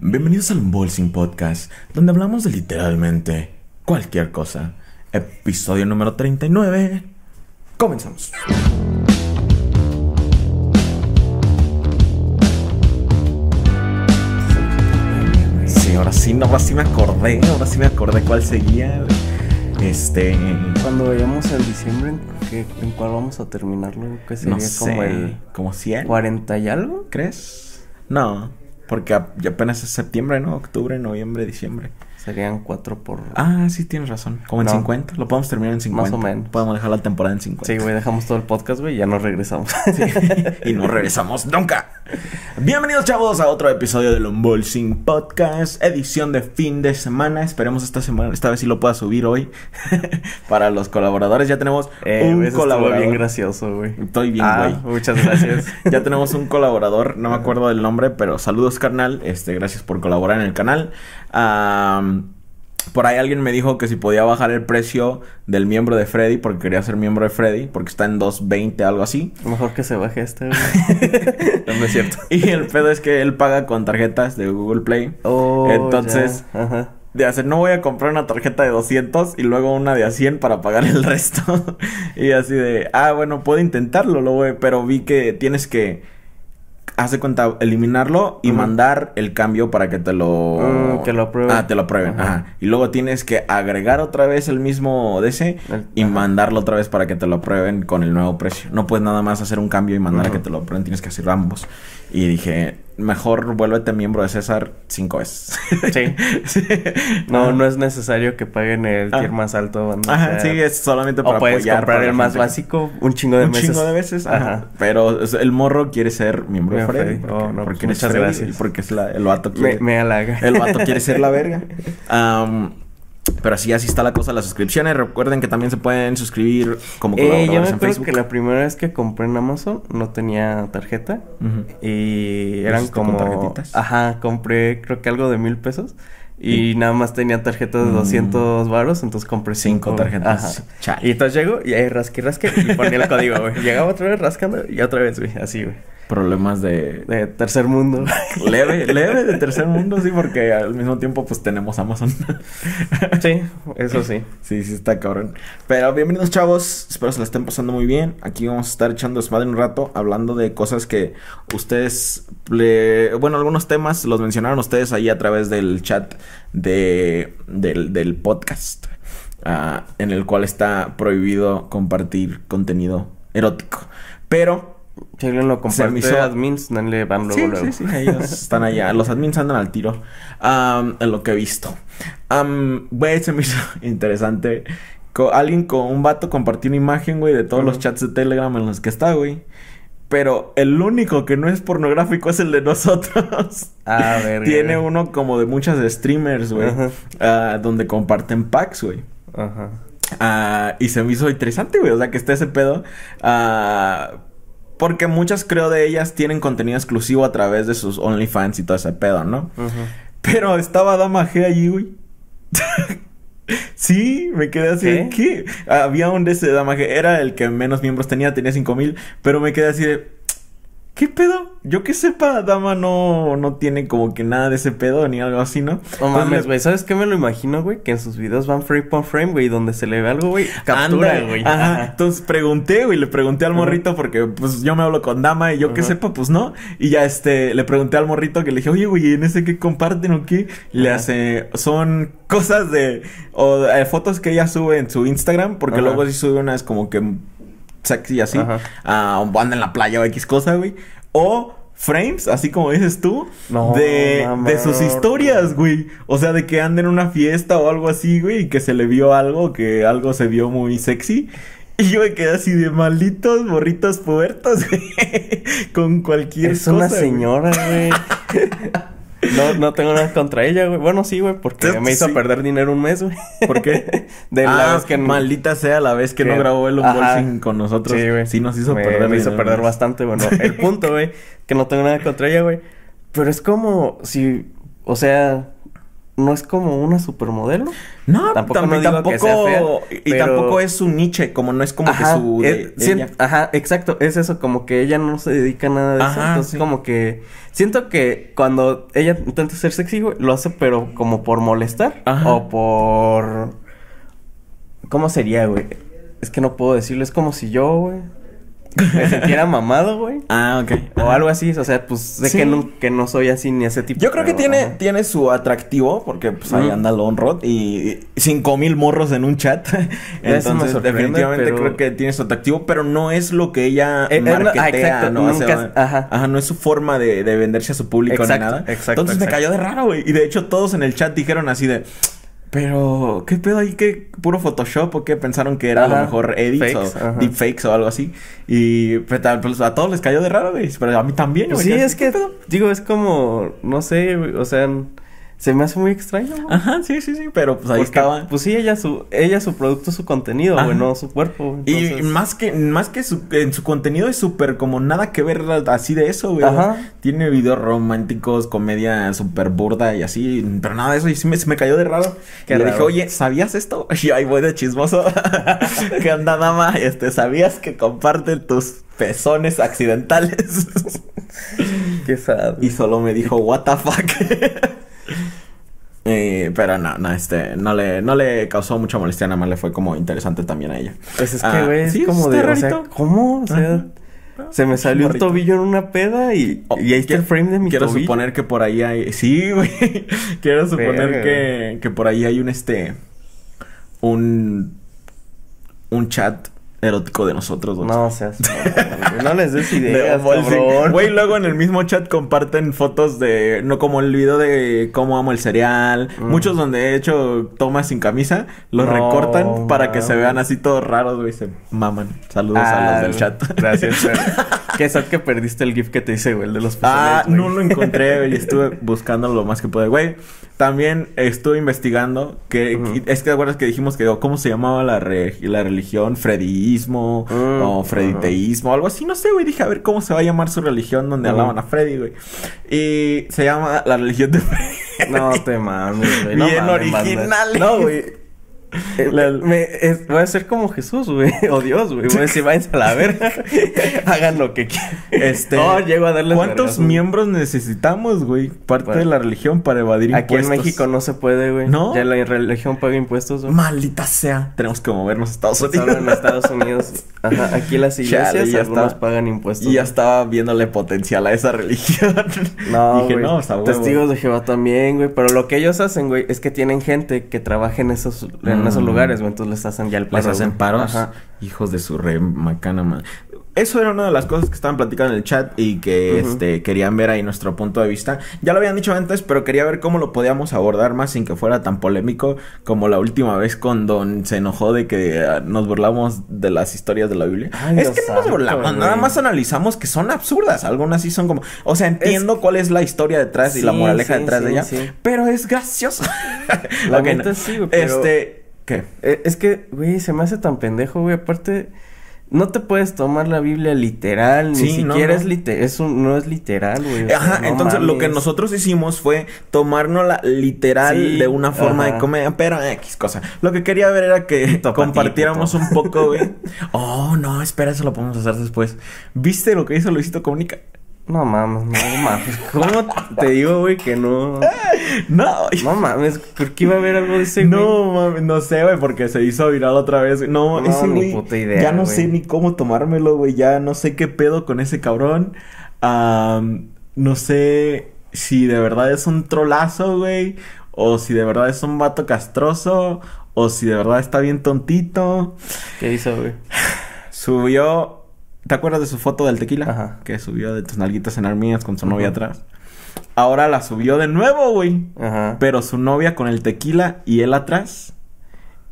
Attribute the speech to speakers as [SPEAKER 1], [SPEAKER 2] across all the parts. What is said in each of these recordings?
[SPEAKER 1] Bienvenidos al Unboxing Podcast, donde hablamos de literalmente cualquier cosa. Episodio número 39. Comenzamos. Sí, ahora sí, no, ahora sí me acordé, ahora sí me acordé cuál seguía. Este.
[SPEAKER 2] Cuando vayamos en diciembre, ¿qué- ¿en cuál vamos a terminarlo? ¿Qué sería
[SPEAKER 1] No sé,
[SPEAKER 2] como el
[SPEAKER 1] como 100,
[SPEAKER 2] 40 y algo?
[SPEAKER 1] ¿crees? No, porque ya apenas es septiembre, ¿no? Octubre, noviembre, diciembre.
[SPEAKER 2] Serían 4 por...
[SPEAKER 1] Ah, sí, tienes razón. Como en
[SPEAKER 2] No.
[SPEAKER 1] 50. Lo podemos terminar en 50.
[SPEAKER 2] Más o menos.
[SPEAKER 1] Podemos dejar la temporada en 50.
[SPEAKER 2] Sí, güey, dejamos todo el podcast, güey, y ya nos regresamos.
[SPEAKER 1] y no regresamos nunca. Bienvenidos, chavos, a otro episodio del Unboxing Podcast, edición de fin de semana. Esperemos esta semana, esta vez sí lo pueda subir hoy. Para los colaboradores, ya tenemos
[SPEAKER 2] eh,
[SPEAKER 1] un colaborador.
[SPEAKER 2] bien gracioso, güey.
[SPEAKER 1] Estoy bien,
[SPEAKER 2] Ah,
[SPEAKER 1] güey.
[SPEAKER 2] muchas gracias.
[SPEAKER 1] ya tenemos un colaborador, no me acuerdo del nombre, pero saludos, carnal. Este, gracias por colaborar en el canal. Por ahí alguien me dijo que si podía bajar el precio del miembro de Freddy, porque quería ser miembro de Freddy, porque está en 2.20, algo así.
[SPEAKER 2] Mejor que se baje este, no, no es cierto.
[SPEAKER 1] Y el pedo es que él paga con tarjetas de Google Play.
[SPEAKER 2] Oh,
[SPEAKER 1] Entonces,
[SPEAKER 2] ya. Ajá.
[SPEAKER 1] de hacer, no voy a comprar una tarjeta de 200 y luego una de a 100 para pagar el resto. y así de, ah, bueno, puedo intentarlo, lo voy, pero vi que tienes que, hace cuenta, eliminarlo y mandar el cambio para que te lo...
[SPEAKER 2] Que lo aprueben.
[SPEAKER 1] Ah, te lo aprueben,
[SPEAKER 2] Ajá.
[SPEAKER 1] ajá. Y luego tienes que agregar otra vez el mismo DC
[SPEAKER 2] El-
[SPEAKER 1] y
[SPEAKER 2] ajá.
[SPEAKER 1] mandarlo otra vez para que te lo aprueben con el nuevo precio. No puedes nada más hacer un cambio y mandar a que te lo aprueben, tienes que hacer ambos. Y dije, mejor vuélvete miembro de César cinco veces.
[SPEAKER 2] Sí.
[SPEAKER 1] Sí.
[SPEAKER 2] No, no es necesario que paguen el
[SPEAKER 1] Ah.
[SPEAKER 2] tier más alto.
[SPEAKER 1] Ajá, sí, es solamente para
[SPEAKER 2] O puedes
[SPEAKER 1] apoyar
[SPEAKER 2] comprar el más básico un chingo de
[SPEAKER 1] un
[SPEAKER 2] meses.
[SPEAKER 1] chingo de veces, ajá.
[SPEAKER 2] Ajá.
[SPEAKER 1] Pero el morro quiere ser Miembro de Freddy. Porque,
[SPEAKER 2] Oh, no,
[SPEAKER 1] porque
[SPEAKER 2] pues muchas
[SPEAKER 1] Freddy
[SPEAKER 2] gracias.
[SPEAKER 1] Y porque es la, el vato
[SPEAKER 2] Me,
[SPEAKER 1] quiere...
[SPEAKER 2] me halaga.
[SPEAKER 1] El vato quiere ser la verga. Am, pero así, así está la cosa de las suscripciones. Recuerden que también se pueden suscribir como
[SPEAKER 2] Eh, yo me
[SPEAKER 1] colaboradores en Facebook.
[SPEAKER 2] que la primera vez que compré en Amazon no tenía tarjeta. Y eran como...
[SPEAKER 1] tarjetitas?
[SPEAKER 2] Ajá, compré creo que algo de mil pesos. Y nada más tenía tarjetas de
[SPEAKER 1] Mm.
[SPEAKER 2] 200 varos, entonces compré
[SPEAKER 1] Cinco
[SPEAKER 2] cinco.
[SPEAKER 1] tarjetas.
[SPEAKER 2] Ajá. Y entonces llego y ahí rasque, rasque y ponía el código, güey. Llegaba otra vez rascando y otra vez, güey. Así, güey.
[SPEAKER 1] Problemas de...
[SPEAKER 2] De tercer mundo.
[SPEAKER 1] Leve, leve de tercer mundo, sí, porque al mismo tiempo pues tenemos Amazon.
[SPEAKER 2] sí, eso sí.
[SPEAKER 1] Sí, sí está cabrón. Pero bienvenidos chavos, espero se la estén pasando muy bien. Aquí vamos a estar echando desmadre un rato, hablando de cosas que ustedes, le... bueno, algunos temas los mencionaron ustedes ahí a través del chat de, del, del podcast, ah, en el cual está prohibido compartir contenido erótico. Pero
[SPEAKER 2] Alguien lo admins, no le van luego,
[SPEAKER 1] sí,
[SPEAKER 2] luego.
[SPEAKER 1] sí, sí, ellos están allá. Los admins andan al tiro. Am, en lo que he visto. Güey, se me hizo interesante. Co- alguien con un vato compartió una imagen, güey, de todos los chats de Telegram en los que está, güey. Pero el único que no es pornográfico es el de nosotros.
[SPEAKER 2] Ah, verga.
[SPEAKER 1] Tiene uno como de muchas streamers, güey. Ah, donde comparten packs, güey.
[SPEAKER 2] Ajá.
[SPEAKER 1] Ah, y se me hizo interesante, güey. O sea, que esté ese pedo. Ah, porque muchas, creo, de ellas tienen contenido exclusivo a través de sus OnlyFans y todo ese pedo, ¿no? Pero estaba Dama G allí, güey. sí, me quedé así de
[SPEAKER 2] ¿Qué?
[SPEAKER 1] ¿qué? Había un de ese Dama G. Era el que menos miembros tenía, tenía cinco mil. Pero me quedé así de. ¿Qué pedo? Yo que sepa, Dama no, no tiene como que nada de ese pedo ni algo así, ¿no?
[SPEAKER 2] No mames, güey. ¿Sabes qué me lo imagino, güey? Que en sus videos van frame por frame, güey. Donde se le ve algo, güey. Captura, güey.
[SPEAKER 1] Ajá. Entonces pregunté, güey, le pregunté al morrito porque pues yo me hablo con dama y yo que sepa, pues no. Y ya este, le pregunté al morrito que le dije, oye, güey, ¿en ese qué comparten o qué? Y le hace, son cosas de, o eh, fotos que ella sube en su Instagram, porque luego sí sube unas como que sexy así, ah, o anda en la playa o X cosa, güey. O frames, así como dices tú,
[SPEAKER 2] No,
[SPEAKER 1] de,
[SPEAKER 2] mamá.
[SPEAKER 1] de sus historias, güey. O sea, de que anda en una fiesta o algo así, güey, y que se le vio algo, que algo se vio muy sexy. Y yo me quedé así de malditos morritos puertos, güey. Con cualquier
[SPEAKER 2] Es
[SPEAKER 1] cosa.
[SPEAKER 2] una
[SPEAKER 1] güey.
[SPEAKER 2] señora, güey. No, no tengo nada contra ella, güey. Bueno, sí, güey, porque me hizo perder dinero un mes, güey.
[SPEAKER 1] ¿Por qué?
[SPEAKER 2] De la
[SPEAKER 1] ah,
[SPEAKER 2] vez que
[SPEAKER 1] maldita sea la vez que,
[SPEAKER 2] que-
[SPEAKER 1] no grabó el unboxing con nosotros.
[SPEAKER 2] Sí, güey.
[SPEAKER 1] Sí, nos hizo
[SPEAKER 2] me,
[SPEAKER 1] perder
[SPEAKER 2] Me hizo perder bastante, bueno. El punto, güey, que no tengo nada contra ella, güey. Pero es como si, o sea, no es como una supermodelo.
[SPEAKER 1] No,
[SPEAKER 2] Tampoco
[SPEAKER 1] tampoco,
[SPEAKER 2] no digo que sea fea,
[SPEAKER 1] y
[SPEAKER 2] pero-
[SPEAKER 1] tampoco es su niche, como no es como
[SPEAKER 2] Ajá,
[SPEAKER 1] que su de
[SPEAKER 2] sien-
[SPEAKER 1] ella.
[SPEAKER 2] ajá, exacto, es eso, como que ella no se dedica a nada de eso, entonces
[SPEAKER 1] sí.
[SPEAKER 2] como que siento que cuando ella intenta ser sexy, güey, lo hace pero como por molestar
[SPEAKER 1] Ajá.
[SPEAKER 2] o por ¿cómo sería, güey? Es que no puedo decirlo, es como si yo, güey, me sintiera mamado, güey.
[SPEAKER 1] Ah, ok.
[SPEAKER 2] O
[SPEAKER 1] Ajá.
[SPEAKER 2] algo así, o sea, pues sé
[SPEAKER 1] Sí.
[SPEAKER 2] que, no, que no soy así ni ese tipo.
[SPEAKER 1] Yo creo que tiene,
[SPEAKER 2] ajá.
[SPEAKER 1] tiene su atractivo, porque pues ahí
[SPEAKER 2] Ujú.
[SPEAKER 1] anda Lonrod y cinco mil morros en un chat.
[SPEAKER 2] Me
[SPEAKER 1] Entonces, definitivamente
[SPEAKER 2] pero-
[SPEAKER 1] creo que tiene su atractivo, pero no es lo que ella
[SPEAKER 2] Eh, eh, no- ah, exacto,
[SPEAKER 1] ¿no? O
[SPEAKER 2] nunca
[SPEAKER 1] sea,
[SPEAKER 2] es- ajá.
[SPEAKER 1] no es su forma de, de venderse a su público
[SPEAKER 2] Exacto,
[SPEAKER 1] ni nada.
[SPEAKER 2] exacto,
[SPEAKER 1] Entonces me
[SPEAKER 2] exacto.
[SPEAKER 1] cayó de raro, güey. Y de hecho todos en el chat dijeron así de... Pero, ¿qué pedo ahí? ¿Qué puro Photoshop o qué? Pensaron que era a lo mejor edits
[SPEAKER 2] Fakes,
[SPEAKER 1] o
[SPEAKER 2] ajá.
[SPEAKER 1] deepfakes o algo así. Y pues, pues, a todos les cayó de raro, güey. Pero a mí también,
[SPEAKER 2] Pues
[SPEAKER 1] güey.
[SPEAKER 2] sí, es que, digo, es como, no sé, o sea, se me hace muy extraño, güey.
[SPEAKER 1] Ajá, sí, sí, sí. Pero pues ahí
[SPEAKER 2] Porque,
[SPEAKER 1] estaba.
[SPEAKER 2] Pues sí, ella su, ella su producto, su contenido, güey,
[SPEAKER 1] Ajá.
[SPEAKER 2] no su cuerpo. güey.
[SPEAKER 1] Y más que, más que su, en su contenido es súper como nada que ver así de eso, güey.
[SPEAKER 2] Ajá.
[SPEAKER 1] Tiene videos románticos, comedia súper burda y así, pero nada de eso. Y sí me, se me cayó de raro.
[SPEAKER 2] Qué
[SPEAKER 1] y le dije, oye, ¿sabías esto? Y ahí voy de chismoso. ¿Qué onda, dama? Este, ¿sabías que comparten tus pezones accidentales?
[SPEAKER 2] Qué sad.
[SPEAKER 1] y solo me dijo, what the fuck. Eh, pero no, no, este, no le, no le causó mucha molestia, nada más le fue como interesante también a ella.
[SPEAKER 2] Pues es que,
[SPEAKER 1] Ah,
[SPEAKER 2] güey, es
[SPEAKER 1] sí,
[SPEAKER 2] como
[SPEAKER 1] está
[SPEAKER 2] de, o sea,
[SPEAKER 1] rarito.
[SPEAKER 2] ¿cómo? O sea, se me salió un tobillo en una peda y,
[SPEAKER 1] Oh,
[SPEAKER 2] y ahí está el frame de mi
[SPEAKER 1] Quiero
[SPEAKER 2] tobillo.
[SPEAKER 1] suponer que por ahí hay. Sí, güey. Quiero suponer
[SPEAKER 2] Verga,
[SPEAKER 1] que, que por ahí hay un este. Un. Un chat erótico de nosotros dos.
[SPEAKER 2] No seas, güey, no les des
[SPEAKER 1] De
[SPEAKER 2] ideas, cabrón.
[SPEAKER 1] Güey, luego en el mismo chat comparten fotos de. No como el video de cómo amo el cereal.
[SPEAKER 2] Mm.
[SPEAKER 1] Muchos donde he hecho tomas sin camisa. Los
[SPEAKER 2] No,
[SPEAKER 1] recortan para que se vean así todos raros, güey. Se maman. Saludos a
[SPEAKER 2] Ah,
[SPEAKER 1] los del chat.
[SPEAKER 2] Gracias. Qué sad que perdiste el GIF que te hice, güey, el de los
[SPEAKER 1] Ah, no lo encontré, güey. Estuve buscando lo más que pude. Güey, también estuve investigando que... Es que te acuerdas que dijimos que... ¿Cómo se llamaba la, re- la religión? Freddyismo
[SPEAKER 2] Mm,
[SPEAKER 1] o frediteísmo. Algo así. No sé, güey. Dije, a ver cómo se va a llamar su religión donde
[SPEAKER 2] Ujú.
[SPEAKER 1] alaban a Freddy, güey. Y se llama la religión de Freddy.
[SPEAKER 2] No te mames, güey.
[SPEAKER 1] Bien originales.
[SPEAKER 2] No, güey.
[SPEAKER 1] La-
[SPEAKER 2] me- es- voy a ser como Jesús, güey. O Dios, güey. Voy a decir, váyanse a la verga. Hagan lo que quieran.
[SPEAKER 1] Este,
[SPEAKER 2] No, llego a darles
[SPEAKER 1] ¿Cuántos miembros necesitamos, güey? Parte
[SPEAKER 2] Bueno.
[SPEAKER 1] de la religión para evadir
[SPEAKER 2] Aquí en
[SPEAKER 1] impuestos.
[SPEAKER 2] México no se puede, güey.
[SPEAKER 1] ¿No?
[SPEAKER 2] Ya la religión paga impuestos, güey.
[SPEAKER 1] Maldita sea. Tenemos que movernos a Estados Unidos.
[SPEAKER 2] Solo en Estados Unidos. Ajá, aquí las iglesias
[SPEAKER 1] Chale, ya
[SPEAKER 2] algunos
[SPEAKER 1] está.
[SPEAKER 2] pagan impuestos.
[SPEAKER 1] Y ya
[SPEAKER 2] güey.
[SPEAKER 1] estaba viéndole potencial a esa religión.
[SPEAKER 2] No,
[SPEAKER 1] Dije,
[SPEAKER 2] güey.
[SPEAKER 1] no, o sea.
[SPEAKER 2] Testigos de Jehová también, güey. Pero lo que ellos hacen, güey, es que tienen gente que trabaja en esos, en
[SPEAKER 1] Mm.
[SPEAKER 2] esos lugares, güey. Entonces les hacen ya el paro.
[SPEAKER 1] Les hacen
[SPEAKER 2] güey.
[SPEAKER 1] paros.
[SPEAKER 2] Ajá.
[SPEAKER 1] Hijos de su re macana, man. Eso era una de las cosas que estaban platicando en el chat y que este querían ver ahí nuestro punto de vista. Ya lo habían dicho antes, pero quería ver cómo lo podíamos abordar más sin que fuera tan polémico como la última vez cuando se enojó de que ah, nos burlamos de las historias de la Biblia.
[SPEAKER 2] Ay,
[SPEAKER 1] es que no nos burlamos,
[SPEAKER 2] güey.
[SPEAKER 1] nada más analizamos que son absurdas. Algunas sí son como, o sea, entiendo cuál es la historia detrás y la moraleja
[SPEAKER 2] sí,
[SPEAKER 1] detrás de ella, pero es gracioso.
[SPEAKER 2] La
[SPEAKER 1] Ok,
[SPEAKER 2] neta
[SPEAKER 1] no.
[SPEAKER 2] pero-
[SPEAKER 1] Este, ¿qué?
[SPEAKER 2] Eh, Es que, güey, se me hace tan pendejo, güey. Aparte, no te puedes tomar la Biblia literal, ni
[SPEAKER 1] Sí, no,
[SPEAKER 2] siquiera
[SPEAKER 1] no.
[SPEAKER 2] es literal. Es un, no es literal, güey. sea,
[SPEAKER 1] Ajá,
[SPEAKER 2] no
[SPEAKER 1] entonces lo que nosotros hicimos fue tomárnosla literal
[SPEAKER 2] Sí,
[SPEAKER 1] de una forma
[SPEAKER 2] ajá.
[SPEAKER 1] de comedia, pero X cosa. Lo que quería ver era que compartiéramos un poco, güey. Oh, no, espera, eso lo podemos hacer después. ¿Viste lo que hizo Luisito Comunica?
[SPEAKER 2] No mames, no mames. ¿Cómo te digo, güey, que no?
[SPEAKER 1] No,
[SPEAKER 2] No mames, ¿por qué iba a haber algo de ese, güey?
[SPEAKER 1] no, mames, no sé, güey, porque se hizo viral otra vez. güey. No,
[SPEAKER 2] No,
[SPEAKER 1] ese
[SPEAKER 2] ni
[SPEAKER 1] güey.
[SPEAKER 2] puta idea,
[SPEAKER 1] ya no
[SPEAKER 2] güey.
[SPEAKER 1] sé ni cómo tomármelo, güey. Ya no sé qué pedo con ese cabrón. Am, no sé si de verdad es un trolazo, güey. O si de verdad es un vato castroso. O si de verdad está bien tontito.
[SPEAKER 2] ¿Qué hizo, güey?
[SPEAKER 1] Subió. ¿Te acuerdas de su foto del tequila?
[SPEAKER 2] Ajá.
[SPEAKER 1] Que subió de tus nalguitas en armías con su novia atrás. Ahora la subió de nuevo, güey.
[SPEAKER 2] Ajá.
[SPEAKER 1] Pero su novia con el tequila y él atrás.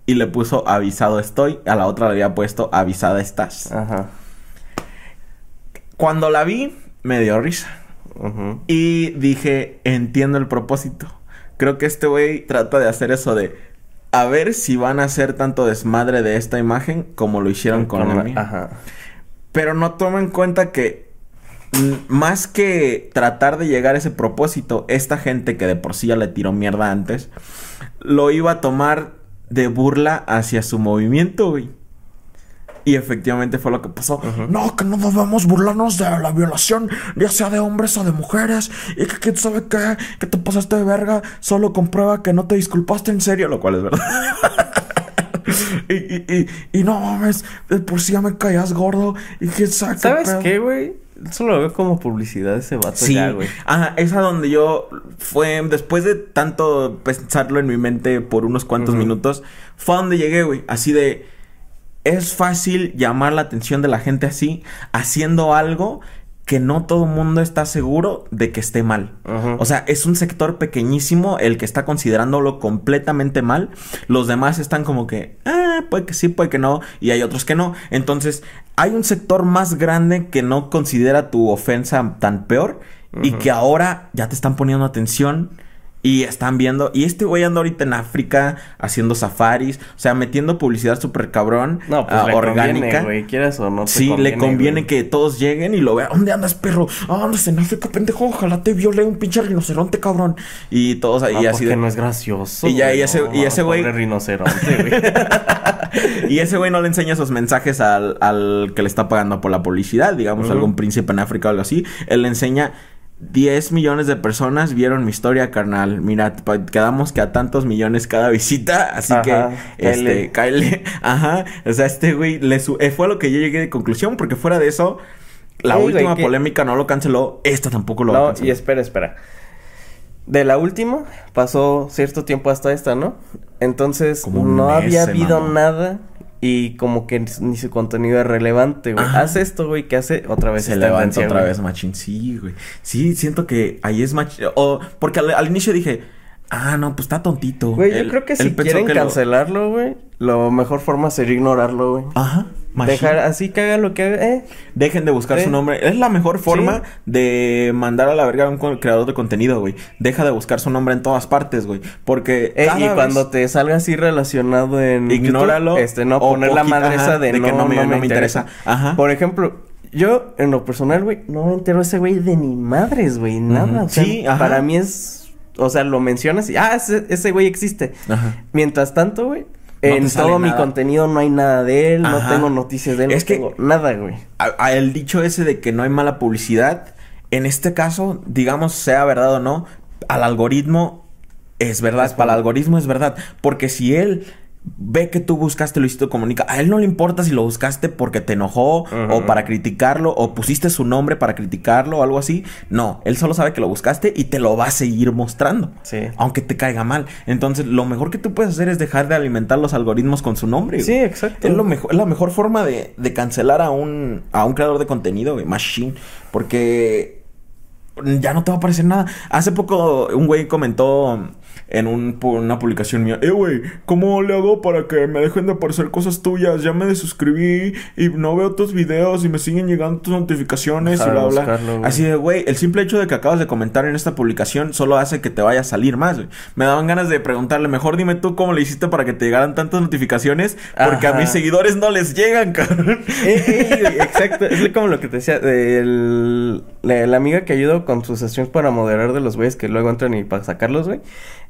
[SPEAKER 1] Y le puso avisado estoy. A la otra le había puesto avisada estás.
[SPEAKER 2] Ajá.
[SPEAKER 1] Cuando la vi, me dio risa.
[SPEAKER 2] Ujú.
[SPEAKER 1] Y dije, entiendo el propósito. Creo que este güey trata de hacer eso de... A ver si van a hacer tanto desmadre de esta imagen como lo hicieron con, la mía.
[SPEAKER 2] Ajá.
[SPEAKER 1] Pero no toma en cuenta que más que tratar de llegar a ese propósito, esta gente que de por sí ya le tiró mierda antes, lo iba a tomar de burla hacia su movimiento, güey. Y efectivamente fue lo que pasó. No, que no debemos burlarnos de la violación, ya sea de hombres o de mujeres. Y que quién sabe qué, que te pasaste de verga, solo comprueba que no te disculpaste en serio, lo cual es verdad. y, y, y, y, no mames, de por sí ya me caías gordo. Y sabe
[SPEAKER 2] ¿Sabes qué, güey? Solo lo veo como publicidad ese vato
[SPEAKER 1] Sí,
[SPEAKER 2] ya, güey.
[SPEAKER 1] Ajá, esa donde yo fue, después de tanto pensarlo en mi mente por unos cuantos minutos, fue a donde llegué, güey. Así de, es fácil llamar la atención de la gente así, haciendo algo que no todo mundo está seguro de que esté mal. O sea, es un sector pequeñísimo el que está considerándolo completamente mal. Los demás están como que, ah, puede que sí, puede que no. Y hay otros que no. Entonces, hay un sector más grande que no considera tu ofensa tan peor. Y que ahora ya te están poniendo atención. Y están viendo. Y este güey anda ahorita en África haciendo safaris. O sea, metiendo publicidad súper cabrón.
[SPEAKER 2] No, pues
[SPEAKER 1] ah,
[SPEAKER 2] le
[SPEAKER 1] orgánica.
[SPEAKER 2] conviene. Quieras o no
[SPEAKER 1] Sí, le conviene que todos lleguen y lo vean. ¿Dónde andas, perro? Ah, andas en África, pendejo. Ojalá te viole un pinche rinoceronte, cabrón. Y todos ahí
[SPEAKER 2] No,
[SPEAKER 1] así
[SPEAKER 2] porque
[SPEAKER 1] de...
[SPEAKER 2] no es gracioso.
[SPEAKER 1] Y ya, y ese-
[SPEAKER 2] no,
[SPEAKER 1] y ese güey-
[SPEAKER 2] pobre rinoceronte, güey.
[SPEAKER 1] y ese güey no le enseña esos mensajes al, al que le está pagando por la publicidad, digamos, algún príncipe en África o algo así. Él le enseña. 10 millones de personas vieron mi historia, carnal. Mira, quedamos que a tantos millones cada visita. Así
[SPEAKER 2] Ajá,
[SPEAKER 1] que, este,
[SPEAKER 2] cáele.
[SPEAKER 1] Ajá. O sea, este güey le eh, fue a lo que yo llegué de conclusión, porque fuera de eso, la
[SPEAKER 2] Ey,
[SPEAKER 1] última polémica no lo canceló. Esta tampoco lo
[SPEAKER 2] No, y espera, espera. De la última pasó cierto tiempo hasta esta, ¿no? Entonces no
[SPEAKER 1] mes
[SPEAKER 2] había habido nada y como que ni su contenido es relevante, güey.
[SPEAKER 1] Ajá.
[SPEAKER 2] Hace esto, güey, que hace otra vez
[SPEAKER 1] Se levanta otra
[SPEAKER 2] güey.
[SPEAKER 1] vez Machín. Sí, güey. Sí, siento que ahí es Machín. O, porque al, al inicio dije, ah, no, pues está tontito.
[SPEAKER 2] Güey, yo creo que si quieren
[SPEAKER 1] que lo-
[SPEAKER 2] cancelarlo, güey, lo mejor forma sería ignorarlo, güey.
[SPEAKER 1] Ajá.
[SPEAKER 2] Dejar así que haga lo que haga, eh.
[SPEAKER 1] Dejen de buscar su nombre. Es la mejor forma
[SPEAKER 2] Sí.
[SPEAKER 1] de mandar a la verga a un creador de contenido, güey. Deja de buscar su nombre en todas partes, güey. Porque.
[SPEAKER 2] Eh, y
[SPEAKER 1] vez-
[SPEAKER 2] cuando te salga así relacionado en
[SPEAKER 1] Ignóralo.
[SPEAKER 2] YouTube, este no poner la
[SPEAKER 1] poquita-
[SPEAKER 2] madre
[SPEAKER 1] ajá,
[SPEAKER 2] esa de, no, no me, interesa.
[SPEAKER 1] Ajá.
[SPEAKER 2] Por ejemplo, yo en lo personal, güey, no me entero ese güey de ni madres, güey, nada.
[SPEAKER 1] Ujú.
[SPEAKER 2] O sea,
[SPEAKER 1] Sí, ajá.
[SPEAKER 2] para mí es, o sea, lo mencionas y ah, ese, ese güey existe.
[SPEAKER 1] Ajá.
[SPEAKER 2] Mientras tanto, güey, en todo mi
[SPEAKER 1] nada.
[SPEAKER 2] contenido no hay nada de él,
[SPEAKER 1] Ajá.
[SPEAKER 2] no tengo noticias de él,
[SPEAKER 1] Es
[SPEAKER 2] no
[SPEAKER 1] que-
[SPEAKER 2] tengo nada, güey.
[SPEAKER 1] a, a el dicho ese de que no hay mala publicidad, en este caso, digamos, sea verdad o no, al algoritmo es verdad,
[SPEAKER 2] Es
[SPEAKER 1] para el algoritmo es verdad, porque si él ve que tú buscaste Luisito Comunica, a él no le importa si lo buscaste porque te enojó o para criticarlo o pusiste su nombre para criticarlo o algo así, no, él solo sabe que lo buscaste y te lo va a seguir mostrando.
[SPEAKER 2] Sí.
[SPEAKER 1] Aunque te caiga mal. Entonces, lo mejor que tú puedes hacer es dejar de alimentar los algoritmos con su nombre.
[SPEAKER 2] Sí, exacto.
[SPEAKER 1] Es, lo mejor, es la mejor forma de, de cancelar a un, a un creador de contenido, güey, Machine. Porque ya no te va a aparecer nada. Hace poco un güey comentó en un una publicación mía, eh, güey, ¿cómo le hago para que me dejen de aparecer cosas tuyas? Ya me desuscribí y no veo tus videos y me siguen llegando tus notificaciones y bla, bla.
[SPEAKER 2] buscarlo.
[SPEAKER 1] Así de, güey, el simple hecho de que acabas de comentar en esta publicación solo hace que te vaya a salir más, güey. Me daban ganas de preguntarle, mejor dime tú cómo le hiciste para que te llegaran tantas notificaciones, porque a mis seguidores no les llegan, cabrón.
[SPEAKER 2] Exacto, es como lo que te decía, del- la, la amiga que ayudo con sus sesiones para moderar de los güeyes que luego entran y para sacarlos, güey.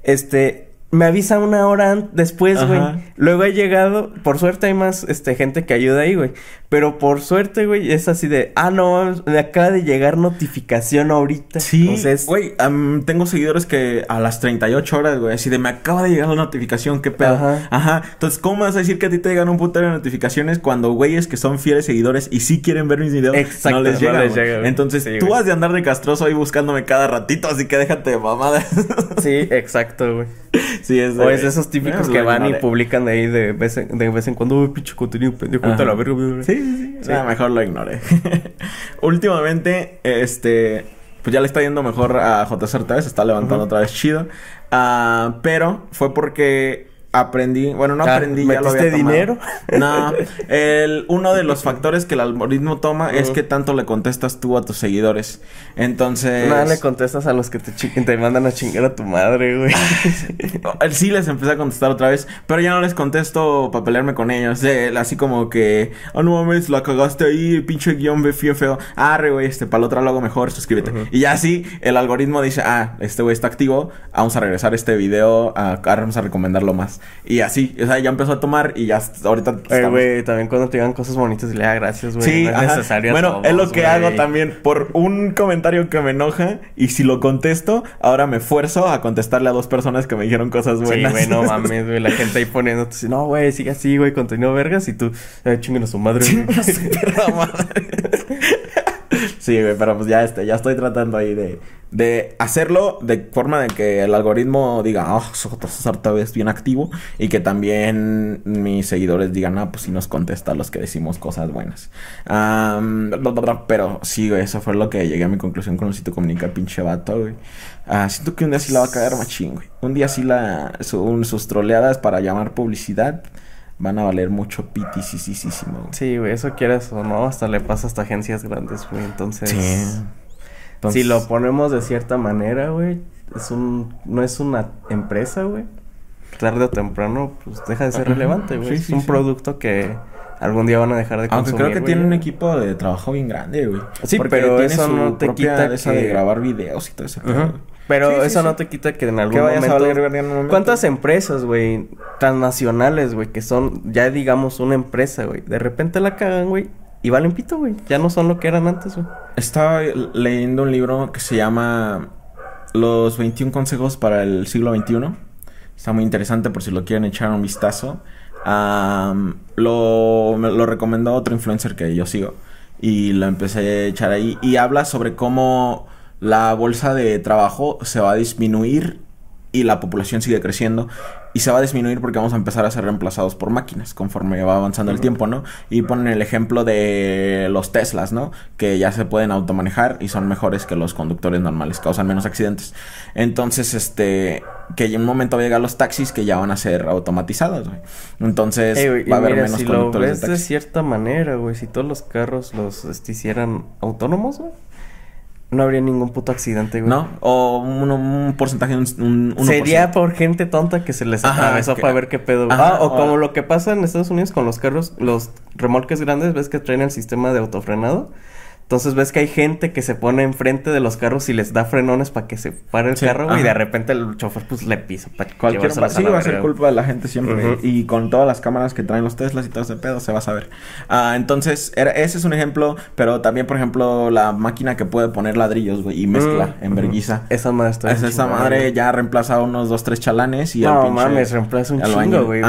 [SPEAKER 2] Este, me avisa una hora después, güey. Luego ha llegado, por suerte hay más, este, gente que ayuda ahí, güey. Pero por suerte, güey, es así de, ah, no, me acaba de llegar notificación ahorita.
[SPEAKER 1] Sí, güey, am, tengo seguidores que a las 38 horas, güey, así de me acaba de llegar la notificación, qué pedo. Ajá.
[SPEAKER 2] Ajá.
[SPEAKER 1] Entonces, ¿cómo vas a decir que a ti te llegan un putero de notificaciones cuando güeyes que son fieles seguidores y sí quieren ver mis videos
[SPEAKER 2] Exacto,
[SPEAKER 1] no les
[SPEAKER 2] no
[SPEAKER 1] llega?
[SPEAKER 2] les llega, güey.
[SPEAKER 1] Entonces,
[SPEAKER 2] Sí,
[SPEAKER 1] tú
[SPEAKER 2] güey.
[SPEAKER 1] has de andar de castroso ahí buscándome cada ratito, así que déjate de mamadas.
[SPEAKER 2] Sí, exacto, güey.
[SPEAKER 1] sí, es
[SPEAKER 2] O es de esos típicos
[SPEAKER 1] Eh,
[SPEAKER 2] que van y publican de ahí de vez en, de vez en cuando, uy, pinche contenido pendejo, la verga.
[SPEAKER 1] Sí, sí, sí. Nada, mejor lo ignoré. Últimamente, este. Pues ya le está yendo mejor a JC se está levantando otra vez chido. Ah, pero fue porque aprendí, bueno, no aprendí, ya lo había
[SPEAKER 2] ¿metiste
[SPEAKER 1] tomado.
[SPEAKER 2] dinero?
[SPEAKER 1] No, el, uno de los factores que el algoritmo toma es que tanto le contestas tú a tus seguidores. Entonces,
[SPEAKER 2] Nada le contestas a los que te, te mandan a chingar a tu madre, güey.
[SPEAKER 1] Sí les empecé a contestar otra vez, pero ya no les contesto para pelearme con ellos. Eh, así como que, oh no mames, la cagaste ahí, pinche guion ve feo feo. Ah, re, güey, este, para el otro lo hago mejor, suscríbete. Y ya así, el algoritmo dice, ah, este güey está activo, vamos a regresar a este video, a, ahora vamos a recomendarlo más. Y así, o sea, ya empezó a tomar y ya ahorita.
[SPEAKER 2] Eh, güey, también cuando te digan cosas bonitas, dile, ah, gracias, güey.
[SPEAKER 1] Sí,
[SPEAKER 2] no es
[SPEAKER 1] ajá.
[SPEAKER 2] necesario a
[SPEAKER 1] Bueno,
[SPEAKER 2] todos,
[SPEAKER 1] es lo que hago también por un comentario que me enoja y si lo contesto, ahora me esfuerzo a contestarle a dos personas que me dijeron cosas
[SPEAKER 2] Sí,
[SPEAKER 1] buenas.
[SPEAKER 2] güey, no mames, güey. La gente ahí poniéndote así, no, güey, sigue así, güey, contenido vergas. Y tú, eh, chinguen a su madre, güey.
[SPEAKER 1] Chinga su madre. Sí, güey, pero pues ya este, ya estoy tratando ahí de, de hacerlo de forma de que el algoritmo diga, oh, todavía es bien activo y que también mis seguidores digan, ah, pues sí nos contesta los que decimos cosas buenas. Bla, pero sí, güey, eso fue lo que llegué a mi conclusión con Lucito Comunica, pinche vato, güey. Ah, siento que un día sí la va a cagar machín, güey. Un día sí la, su- sus troleadas para llamar publicidad van a valer mucho pitisísimo, güey.
[SPEAKER 2] Sí, güey, eso quieras o no, hasta le pasa hasta agencias grandes, güey. Entonces,
[SPEAKER 1] Sí. Entonces-
[SPEAKER 2] si lo ponemos de cierta manera, güey, es un, no es una empresa, güey. Tarde o temprano, pues deja de ser
[SPEAKER 1] Ajá.
[SPEAKER 2] relevante, güey.
[SPEAKER 1] Sí,
[SPEAKER 2] es
[SPEAKER 1] sí,
[SPEAKER 2] un
[SPEAKER 1] sí.
[SPEAKER 2] producto que algún día van a dejar de
[SPEAKER 1] Aunque
[SPEAKER 2] consumir.
[SPEAKER 1] creo que
[SPEAKER 2] güey.
[SPEAKER 1] tiene un equipo de trabajo bien grande, güey.
[SPEAKER 2] Sí,
[SPEAKER 1] Porque
[SPEAKER 2] pero eso no te quita
[SPEAKER 1] esa
[SPEAKER 2] que-
[SPEAKER 1] de grabar videos y todo ese pedo.
[SPEAKER 2] Pero
[SPEAKER 1] Sí,
[SPEAKER 2] eso
[SPEAKER 1] sí.
[SPEAKER 2] no te quita que en algún
[SPEAKER 1] Que vayas a
[SPEAKER 2] momento...
[SPEAKER 1] valer verga en un momento.
[SPEAKER 2] ¿Cuántas empresas, güey, transnacionales, güey, que son ya digamos una empresa, güey, de repente la cagan, güey, y valen pito, güey? Ya no son lo que eran antes, güey.
[SPEAKER 1] Estaba leyendo un libro que se llama Los 21 consejos para el siglo XXI. Está muy interesante por si lo quieren echar un vistazo. Lo, lo recomendó otro influencer que yo sigo. Y lo empecé a echar ahí. Y habla sobre cómo la bolsa de trabajo se va a disminuir y la población sigue creciendo y se va a disminuir porque vamos a empezar a ser reemplazados por máquinas conforme va avanzando el tiempo, ¿no? Y ponen el ejemplo de los Teslas, ¿no? Que ya se pueden automanejar y son mejores que los conductores normales, causan menos accidentes. Entonces, este, que en un momento va a llegar los taxis que ya van a ser automatizados, güey. Entonces, va a haber
[SPEAKER 2] mira,
[SPEAKER 1] menos
[SPEAKER 2] si lo
[SPEAKER 1] conductores
[SPEAKER 2] ves
[SPEAKER 1] de
[SPEAKER 2] de cierta manera, güey, si todos los carros los este, hicieran autónomos, güey, no habría ningún puto accidente, güey.
[SPEAKER 1] ¿No? O un, un porcentaje, un, un 1%.
[SPEAKER 2] Sería por gente tonta que se les atravesó
[SPEAKER 1] que-
[SPEAKER 2] para ver qué pedo.
[SPEAKER 1] Ajá,
[SPEAKER 2] ah, o,
[SPEAKER 1] o-
[SPEAKER 2] como lo que pasa en Estados Unidos con los carros, los remolques grandes, ves que traen el sistema de autofrenado. Entonces ves que hay gente que se pone enfrente de los carros y les da frenones para que se pare el
[SPEAKER 1] Sí,
[SPEAKER 2] carro, güey, y
[SPEAKER 1] ajá.
[SPEAKER 2] de repente el chofer pues le pisa para
[SPEAKER 1] Cualquier sí va a ser culpa de la gente siempre.
[SPEAKER 2] Ujú.
[SPEAKER 1] Y con todas las cámaras que traen los Teslas y todo ese pedo se va a saber. Ah, entonces, era, ese es un ejemplo. Pero también, por ejemplo, la máquina que puede poner ladrillos, güey, y mezcla en verguiza.
[SPEAKER 2] Esa madre está
[SPEAKER 1] Es esa madre ya reemplaza a unos dos, tres chalanes y al
[SPEAKER 2] No
[SPEAKER 1] pinche
[SPEAKER 2] mames, reemplaza un chingo, güey.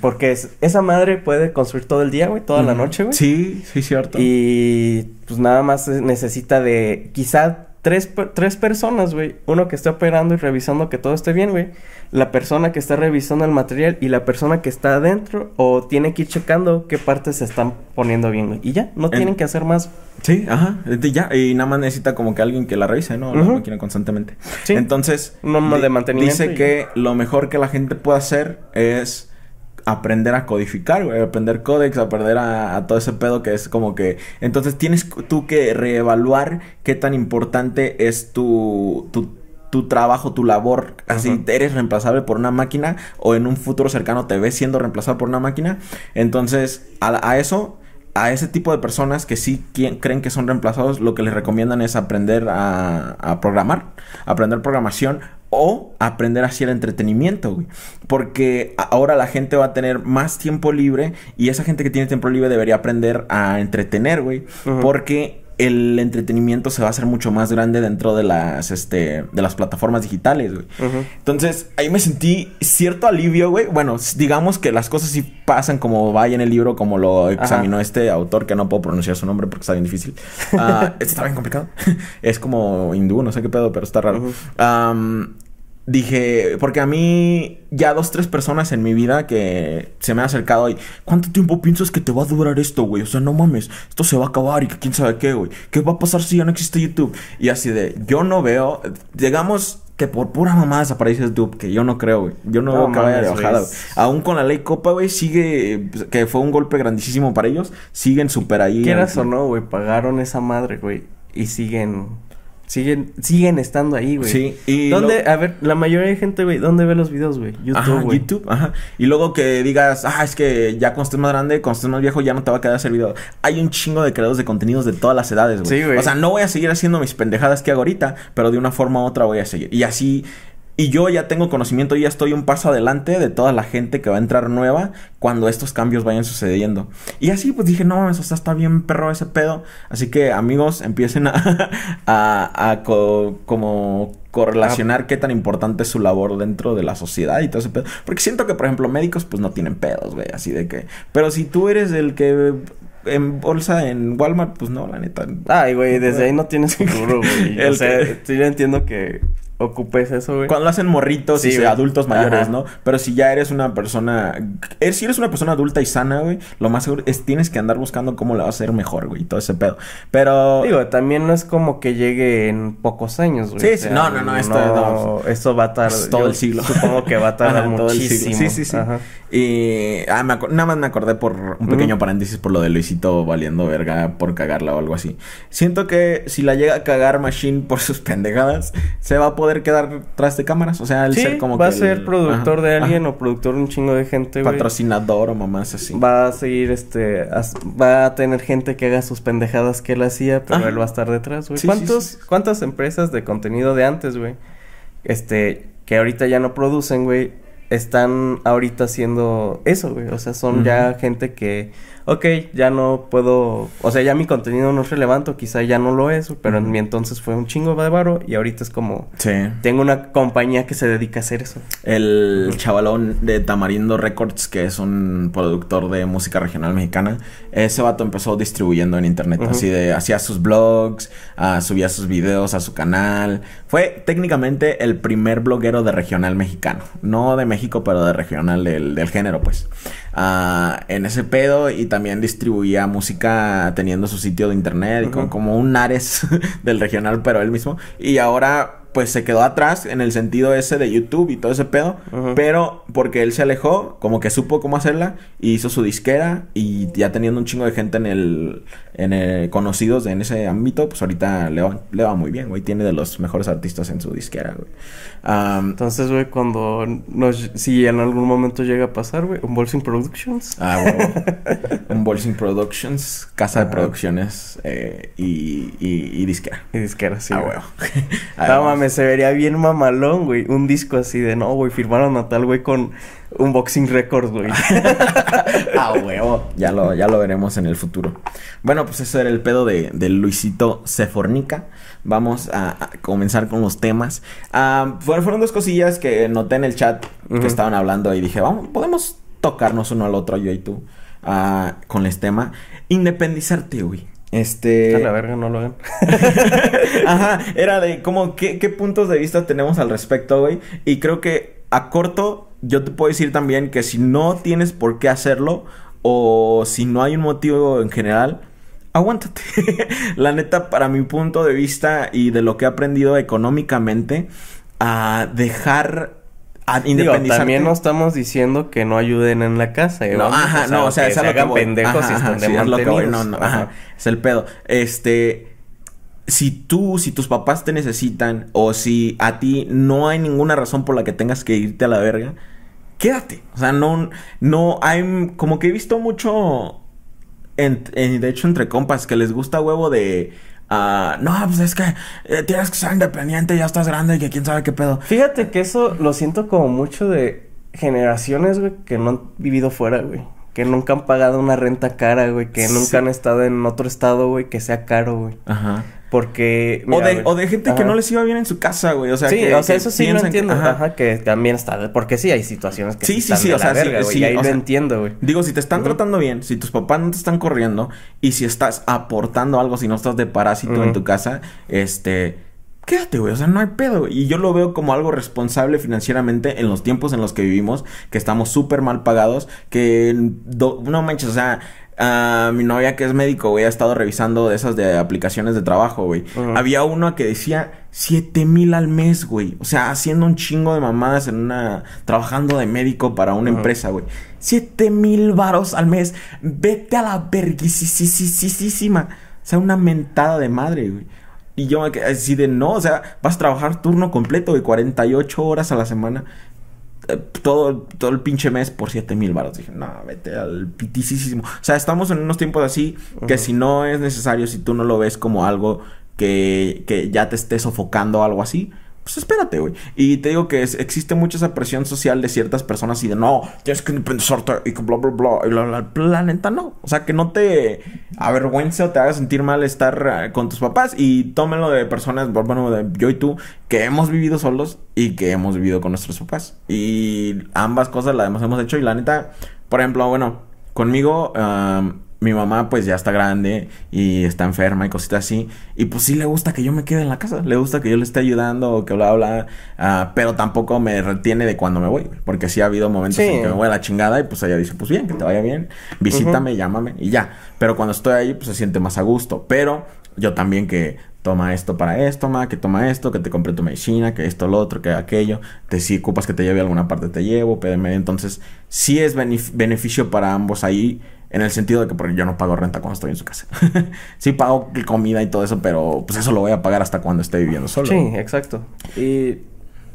[SPEAKER 2] Porque es- esa madre puede construir todo el día, güey, toda la noche, güey.
[SPEAKER 1] Sí, sí, cierto.
[SPEAKER 2] Y pues nada más es- necesita de quizá tres, tres personas, güey. Uno que esté operando y revisando que todo esté bien, güey. La persona que está revisando el material y la persona que está adentro o tiene que ir checando qué partes se están poniendo bien, güey. Y ya, no
[SPEAKER 1] En-
[SPEAKER 2] tienen que hacer más.
[SPEAKER 1] Sí, ajá, y ya, y nada más necesita como que alguien que la revise, ¿no? La
[SPEAKER 2] Ujú.
[SPEAKER 1] máquina constantemente.
[SPEAKER 2] Sí.
[SPEAKER 1] Entonces,
[SPEAKER 2] modo
[SPEAKER 1] di-
[SPEAKER 2] de mantenimiento
[SPEAKER 1] Dice
[SPEAKER 2] y-
[SPEAKER 1] que lo mejor que la gente puede hacer es aprender a codificar, güey, aprender códex, aprender a, a todo ese pedo que es como que... Entonces tienes tú que reevaluar qué tan importante es tu... tu tu trabajo, tu labor, así
[SPEAKER 2] Ajá.
[SPEAKER 1] eres reemplazable por una máquina o en un futuro cercano te ves siendo reemplazado por una máquina. Entonces, a, a eso a ese tipo de personas que sí quien- creen que son reemplazados, lo que les recomiendan es aprender a, a programar, aprender programación o aprender a hacer entretenimiento, güey. Porque ahora la gente va a tener más tiempo libre y esa gente que tiene tiempo libre debería aprender a entretener, güey. Porque el entretenimiento se va a hacer mucho más grande dentro de las, este, de las plataformas digitales, güey. Entonces, ahí me sentí cierto alivio, güey. Bueno, digamos que las cosas sí pasan como vaya en el libro, como lo examinó este autor, que no puedo pronunciar su nombre porque está bien difícil. Ah, está bien complicado. es como hindú, no sé qué pedo, pero está raro. Dije, porque a mí ya dos, tres personas en mi vida que se me han acercado y, ¿cuánto tiempo piensas que te va a durar esto, güey? O sea, no mames, esto se va a acabar y que quién sabe qué, güey. ¿Qué va a pasar si ya no existe YouTube? Y así de, yo no veo, digamos que por pura mamá desaparece YouTube, que yo no creo, güey. Yo no,
[SPEAKER 2] No
[SPEAKER 1] veo que vaya de bajada.
[SPEAKER 2] güey.
[SPEAKER 1] Aún con la ley Copa, güey, sigue, pues, que fue un golpe grandísimo para ellos, siguen súper ahí.
[SPEAKER 2] Quieras o no, güey, pagaron esa madre, güey. Y siguen, siguen, siguen estando ahí, güey.
[SPEAKER 1] Sí, y
[SPEAKER 2] ¿Dónde,
[SPEAKER 1] lo-
[SPEAKER 2] a ver, la mayoría de gente, güey, ¿dónde ve los videos, güey?
[SPEAKER 1] Ajá,
[SPEAKER 2] YouTube, güey.
[SPEAKER 1] YouTube, ajá. Y luego que digas, ah, es que ya cuando estés más grande, cuando estés más viejo, ya no te va a quedar hacer video. Hay un chingo de creadores de contenidos de todas las edades, güey.
[SPEAKER 2] Sí, güey.
[SPEAKER 1] O sea, no voy a seguir haciendo mis pendejadas que hago ahorita, pero de una forma u otra voy a seguir. Y así. Y yo ya tengo conocimiento, ya estoy un paso adelante de toda la gente que va a entrar nueva cuando estos cambios vayan sucediendo. Y así pues dije, no, mames, o sea, está bien perro ese pedo. Así que amigos, empiecen a, a, a co- como correlacionar qué tan importante es su labor dentro de la sociedad y todo ese pedo. Porque siento que, por ejemplo, médicos pues no tienen pedos, güey, así de que... Pero si tú eres el que en bolsa en Walmart, pues no, la neta.
[SPEAKER 2] Ay, güey, desde ahí no tienes futuro, güey. O sea, sí yo entiendo que ocupes eso, güey.
[SPEAKER 1] Cuando lo hacen morritos
[SPEAKER 2] Sí,
[SPEAKER 1] y
[SPEAKER 2] güey.
[SPEAKER 1] adultos mayores,
[SPEAKER 2] Ajá.
[SPEAKER 1] ¿no? Pero si ya eres una persona... eh, Si eres una persona adulta y sana, güey, lo más seguro es tienes que andar buscando cómo le vas a hacer mejor, güey, y todo ese pedo. Pero...
[SPEAKER 2] Digo, también no es como que llegue en pocos años, güey.
[SPEAKER 1] Sí,
[SPEAKER 2] O
[SPEAKER 1] sí,
[SPEAKER 2] sea,
[SPEAKER 1] no, no, no, esto no.
[SPEAKER 2] Esto va a tardar...
[SPEAKER 1] Es todo
[SPEAKER 2] yo
[SPEAKER 1] el siglo.
[SPEAKER 2] Supongo que va a tardar
[SPEAKER 1] Ajá, todo el
[SPEAKER 2] muchísimo.
[SPEAKER 1] siglo. Sí, sí, sí.
[SPEAKER 2] Ajá.
[SPEAKER 1] Y ah, me nada más me acordé por un pequeño
[SPEAKER 2] Ujú.
[SPEAKER 1] paréntesis por lo de Luisito valiendo verga por cagarla o algo así. Siento que si la llega a cagar Machine por sus pendejadas, se va a poder quedar tras de cámaras. O sea, el
[SPEAKER 2] Sí,
[SPEAKER 1] ser como
[SPEAKER 2] va
[SPEAKER 1] que
[SPEAKER 2] a ser
[SPEAKER 1] el-
[SPEAKER 2] productor
[SPEAKER 1] ajá,
[SPEAKER 2] de alguien
[SPEAKER 1] ajá,
[SPEAKER 2] o productor de un chingo de gente, güey.
[SPEAKER 1] patrocinador o mamás así.
[SPEAKER 2] Va a seguir, este, as- va a tener gente que haga sus pendejadas que él hacía, pero
[SPEAKER 1] Ajá.
[SPEAKER 2] él va a estar detrás, güey.
[SPEAKER 1] Sí,
[SPEAKER 2] ¿Cuántos,
[SPEAKER 1] sí.
[SPEAKER 2] ¿Cuántas empresas de contenido de antes, güey? Este, que ahorita ya no producen, güey, están ahorita haciendo eso, güey. O sea, son ya gente que, ok, ya no puedo, o sea, ya mi contenido no es relevante, o quizá ya no lo es, pero en mi entonces fue un chingo de varo y ahorita es como,
[SPEAKER 1] Sí.
[SPEAKER 2] tengo una compañía que se dedica a hacer eso.
[SPEAKER 1] El chavalón de Tamarindo Records, que es un productor de música regional mexicana, ese vato empezó distribuyendo en internet. Así de, hacía sus blogs, ah, subía sus videos a su canal. Fue técnicamente el primer bloguero de regional mexicano. No de México, pero de regional del, del género, pues. En ese pedo y también distribuía música teniendo su sitio de internet y con
[SPEAKER 2] Ujú.
[SPEAKER 1] como un Ares del regional, pero él mismo. Y ahora pues se quedó atrás en el sentido ese de YouTube y todo ese pedo, pero porque él se alejó, como que supo cómo hacerla y hizo su disquera y ya teniendo un chingo de gente en el, en el conocidos en ese ámbito, pues ahorita le va, le va muy bien, güey, tiene de los mejores artistas en su disquera, güey.
[SPEAKER 2] Entonces, güey, cuando nos, si en algún momento llega a pasar, güey, un Bolsing Productions.
[SPEAKER 1] Ah, huevo. Un Bolsing Productions, casa de
[SPEAKER 2] Ajá.
[SPEAKER 1] producciones eh, y, y, y disquera.
[SPEAKER 2] Y disquera, sí.
[SPEAKER 1] ah,
[SPEAKER 2] güey.
[SPEAKER 1] huevo.
[SPEAKER 2] No mames, se vería bien mamalón, güey. Un disco así de no, güey, firmaron a tal, güey, con un Boxing Records, güey.
[SPEAKER 1] Ah, huevo. Ya lo, ya lo veremos en el futuro. Bueno, pues eso era el pedo de, de Luisito Sefornica. Vamos a, a comenzar con los temas. Ah, fueron, fueron dos cosillas que noté en el chat que estaban hablando y dije, vamos, podemos tocarnos uno al otro, yo y tú, ah, con el tema. Independizarte, güey. Este.
[SPEAKER 2] A la verga, no lo hagan.
[SPEAKER 1] Ajá, era de como qué, qué puntos de vista tenemos al respecto, güey. Y creo que a corto, yo te puedo decir también que si no tienes por qué hacerlo, o si no hay un motivo en general, aguántate. La neta, para mi punto de vista y de lo que he aprendido económicamente, a dejar a
[SPEAKER 2] Digo, también no estamos diciendo que no ayuden en la casa, ¿eh?
[SPEAKER 1] No, ajá,
[SPEAKER 2] o sea,
[SPEAKER 1] no, o sea,
[SPEAKER 2] que
[SPEAKER 1] es
[SPEAKER 2] se
[SPEAKER 1] lo que
[SPEAKER 2] hagan
[SPEAKER 1] voy.
[SPEAKER 2] pendejos
[SPEAKER 1] Ajá,
[SPEAKER 2] y
[SPEAKER 1] ajá,
[SPEAKER 2] están
[SPEAKER 1] sí, es lo que voy. No, no, ajá. Es el pedo. Este, si tú, si tus papás te necesitan o si a ti no hay ninguna razón por la que tengas que irte a la verga, quédate. O sea, no, no hay, como que he visto mucho, en, en- de hecho, entre compas que les gusta huevo de... ah, no, pues es que eh, tienes que ser independiente, ya estás grande y que quién sabe qué pedo.
[SPEAKER 2] Fíjate que eso lo siento como mucho de generaciones, güey, que no han vivido fuera, güey. Que nunca han pagado una renta cara, güey. Que nunca han estado en otro estado, güey, que sea caro, güey.
[SPEAKER 1] Ajá.
[SPEAKER 2] Porque...
[SPEAKER 1] O de, o de gente que no les iba bien en su casa, güey. O sea,
[SPEAKER 2] sí,
[SPEAKER 1] que,
[SPEAKER 2] o sea, eso sí lo
[SPEAKER 1] que-
[SPEAKER 2] entiendo.
[SPEAKER 1] ajá.
[SPEAKER 2] Ajá. que también está... Porque sí, hay situaciones que
[SPEAKER 1] Sí, sí,
[SPEAKER 2] están
[SPEAKER 1] sí,
[SPEAKER 2] de
[SPEAKER 1] o sea, sí, sí,
[SPEAKER 2] y ahí
[SPEAKER 1] o
[SPEAKER 2] lo
[SPEAKER 1] sea,
[SPEAKER 2] entiendo, güey.
[SPEAKER 1] Digo, si te están tratando bien, si tus papás no te están corriendo y si estás aportando algo, si no estás de parásito en tu casa, este, quédate, güey, o sea, no hay pedo. güey. Y yo lo veo como algo responsable financieramente en los tiempos en los que vivimos, que estamos súper mal pagados, que no manches, o sea, ah, mi novia que es médico, güey, ha estado revisando de esas de aplicaciones de trabajo, güey. Había uno que decía siete mil al mes, güey. O sea, haciendo un chingo de mamadas en una... Trabajando de médico para una empresa, güey. Siete mil varos al mes. Vete a la verguisísima. O sea, una mentada de madre, güey. Y yo así de no, o sea, vas a trabajar turno completo de 48 horas a la semana. Todo, todo el pinche mes por 7 mil baros. Dije, no, vete al pitisísimo. O sea, estamos en unos tiempos así que si no es necesario, si tú no lo ves como algo que, que ya te esté sofocando o algo así, pues espérate, güey. Y te digo que existe mucha esa presión social de ciertas personas y de no, tienes que independizarte y bla, bla, bla, y bla, bla, La neta no. O sea, que no te avergüence o te haga sentir mal estar eh, con tus papás y tómenlo de personas, bueno, de yo y tú, que hemos vivido solos y que hemos vivido con nuestros papás. Y ambas cosas las hemos hecho y la neta, por ejemplo, bueno, conmigo mi mamá pues ya está grande y está enferma y cositas así. Y pues sí le gusta que yo me quede en la casa. Le gusta que yo le esté ayudando o que bla, bla. Uh, pero tampoco me retiene de cuando me voy. Porque sí ha habido momentos en que me voy a la chingada y pues ella dice, pues bien, que te vaya bien. Visítame, llámame y ya. Pero cuando estoy ahí pues se siente más a gusto. Pero yo también que toma esto para esto, ma, que toma esto, que te compre tu medicina, que esto, lo otro, que aquello. Te si ocupas que te lleve a alguna parte, te llevo, pídeme. Entonces, sí es beneficio para ambos ahí en el sentido de que porque yo no pago renta cuando estoy en su casa. sí pago comida y todo eso, pero pues eso lo voy a pagar hasta cuando esté viviendo solo.
[SPEAKER 2] Sí, exacto. Y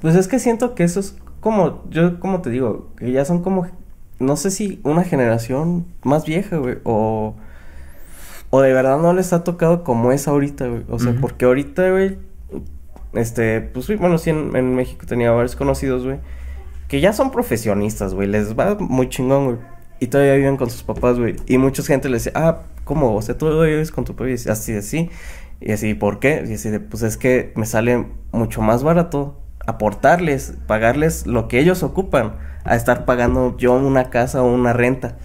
[SPEAKER 2] pues es que siento que eso es como, yo como te digo, que ya son como, no sé si una generación más vieja, güey, o, o de verdad no les ha tocado como es ahorita, güey. O sea, porque ahorita, güey, este, pues bueno, sí en, en México tenía varios conocidos, güey, que ya son profesionistas, güey, les va muy chingón, güey y todavía viven con sus papás, güey. Y mucha gente le dice, ah, ¿cómo? O sea, tú vives con tu papá y así, así. Y así, ¿por qué? Y así de, pues es que me sale mucho más barato aportarles, pagarles lo que ellos ocupan, a estar pagando yo una casa o una renta.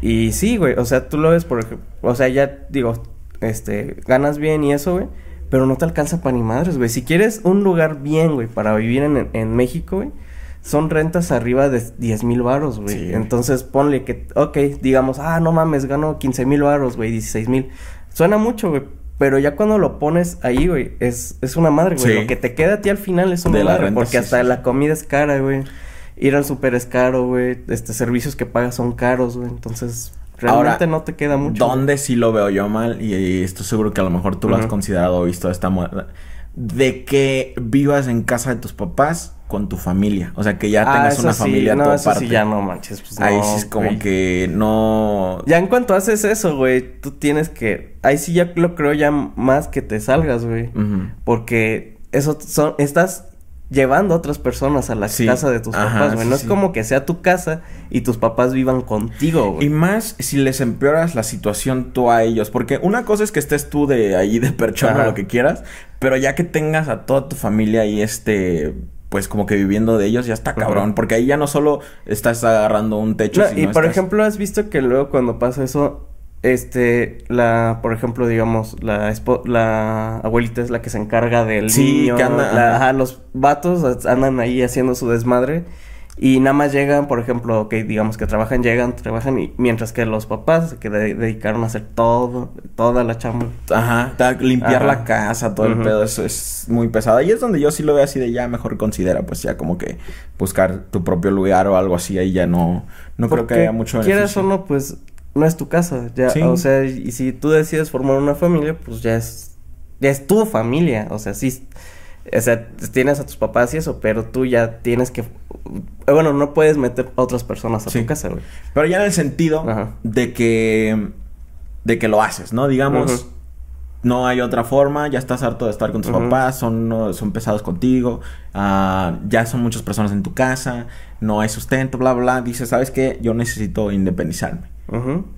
[SPEAKER 2] Y sí, güey, o sea, tú lo ves por ejemplo, o sea, ya digo, este, ganas bien y eso, güey, pero no te alcanza para ni madres, güey. Si quieres un lugar bien, güey, para vivir en, en México, güey, son rentas arriba de 10 mil varos, güey. Entonces ponle que, ok, digamos, ah, no mames, gano 15 mil varos, güey, 16 mil. Suena mucho, güey. Pero ya cuando lo pones ahí, güey, es, es una madre, güey. Lo que te queda a ti al final es una de madre. porque hasta la comida es cara, güey. Ir al súper es caro, güey. Este, servicios que pagas son caros, güey. Entonces, realmente no te queda mucho.
[SPEAKER 1] ¿Dónde sí lo veo yo mal? Y, estoy seguro que a lo mejor tú lo has considerado o visto esta... De que vivas en casa de tus papás con tu familia. O sea, que ya ah, tengas una familia
[SPEAKER 2] no, eso Sí, ya no manches. Pues
[SPEAKER 1] ahí sí es como que no.
[SPEAKER 2] Ya en cuanto haces eso, güey, tú tienes que. Ahí sí ya lo creo ya más que te salgas, güey. Porque eso son. Estás llevando a otras personas a la casa de tus papás, güey. no es como que sea tu casa y tus papás vivan contigo, güey.
[SPEAKER 1] Y más si les empeoras la situación tú a ellos. Porque una cosa es que estés tú de ahí de perchón o lo que quieras. Pero ya que tengas a toda tu familia y este pues como que viviendo de ellos ya está cabrón, porque ahí ya no solo estás agarrando un techo.
[SPEAKER 2] y por ejemplo, has visto que luego cuando pasa eso, este, la, por ejemplo, digamos, la, la abuelita es la que se encarga del sí, niño. Que anda, ajá, los vatos andan ahí haciendo su desmadre y nada más llegan, por ejemplo, que digamos que trabajan, llegan, trabajan y mientras que los papás que dedicaron a hacer todo, toda la chamba.
[SPEAKER 1] Ajá, limpiar la casa, todo el pedo, eso es muy pesado. Y es donde yo sí lo veo así de ya mejor considera, pues ya como que buscar tu propio lugar o algo así, ahí ya no, no creo que haya mucho
[SPEAKER 2] Quieras o no, pues no es tu casa, ya, o sea, y si tú decides formar una familia, pues ya es, ya es tu familia, o sea, sí o sea, tienes a tus papás y eso, pero tú ya tienes que... Bueno, no puedes meter a otras personas a tu casa, güey.
[SPEAKER 1] Pero ya en el sentido de que... De que lo haces, ¿no? Digamos... No hay otra forma, ya estás harto de estar con tus papás, son, son pesados contigo, uh, ya son muchas personas en tu casa, no hay sustento, bla, bla. Dices, ¿sabes qué? Yo necesito independizarme.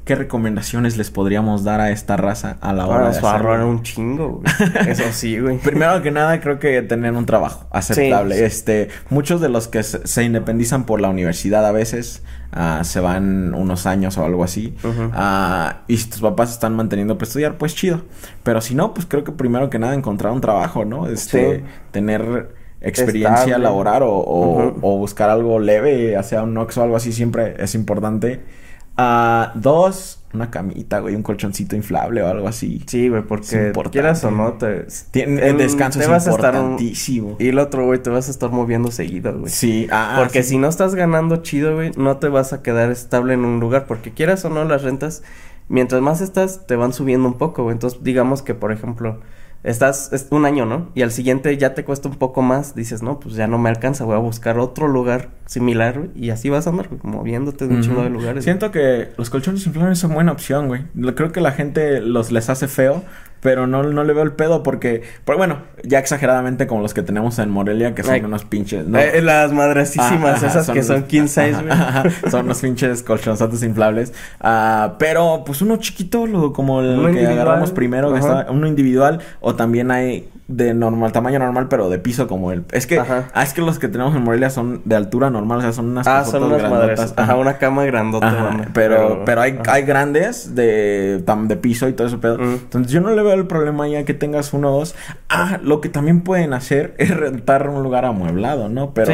[SPEAKER 1] ¿Qué recomendaciones les podríamos dar a esta raza a la hora
[SPEAKER 2] de hacerlo? un chingo, güey. Eso sí, güey.
[SPEAKER 1] Primero que nada, creo que tener un trabajo aceptable. Este, muchos de los que se, independizan por la universidad a veces uh, se van unos años o algo así. Uh, y si tus papás están manteniendo para estudiar, pues chido. Pero si no, pues creo que primero que nada encontrar un trabajo, ¿no? Este, tener experiencia laboral o, o, buscar algo leve, sea un Nox o algo así, siempre es importante Ah, dos, una camita, güey, un colchoncito inflable o algo así.
[SPEAKER 2] Sí, güey, porque quieras o no, te...
[SPEAKER 1] Tiene, el descanso
[SPEAKER 2] te
[SPEAKER 1] es
[SPEAKER 2] vas a estar. Y el otro, güey, te vas a estar moviendo seguido, güey.
[SPEAKER 1] Sí, ah,
[SPEAKER 2] Porque
[SPEAKER 1] sí.
[SPEAKER 2] si no estás ganando chido, güey, no te vas a quedar estable en un lugar. Porque quieras o no, las rentas, mientras más estás, te van subiendo un poco, güey. Entonces, digamos que, por ejemplo, estás es un año, ¿no? Y al siguiente ya te cuesta un poco más. Dices, no, pues ya no me alcanza, voy a buscar otro lugar similar, güey. Y así vas a andar, güey, moviéndote de un chingo de lugares. güey.
[SPEAKER 1] Siento que los colchones inflables son buena opción, güey. Creo que la gente los les hace feo, pero no, no le veo el pedo porque, pero bueno, ya exageradamente como los que tenemos en Morelia, que son unos pinches, ¿no?
[SPEAKER 2] Eh, las madrecísimas,
[SPEAKER 1] Ajá,
[SPEAKER 2] esas que son king size, güey.
[SPEAKER 1] Ajá, son unos pinches colchonzotes inflables. Ah, pero pues uno chiquito, lo, como el
[SPEAKER 2] Uno
[SPEAKER 1] que
[SPEAKER 2] individual.
[SPEAKER 1] agarramos primero, que está- uno individual, o también hay de normal, tamaño normal, pero de piso como el. Es que,
[SPEAKER 2] Ajá.
[SPEAKER 1] ah, es que los que tenemos en Morelia son de altura normal, o sea, son unas
[SPEAKER 2] Ah, son unas madres. Ajá, una cama grandota,
[SPEAKER 1] Ajá, pero, pero hay, hay grandes de, tam- de piso y todo eso pedo.
[SPEAKER 2] Mm.
[SPEAKER 1] Entonces yo no le veo el problema ya que tengas uno o dos. Ah, lo que también pueden hacer es rentar un lugar amueblado, ¿no? Pero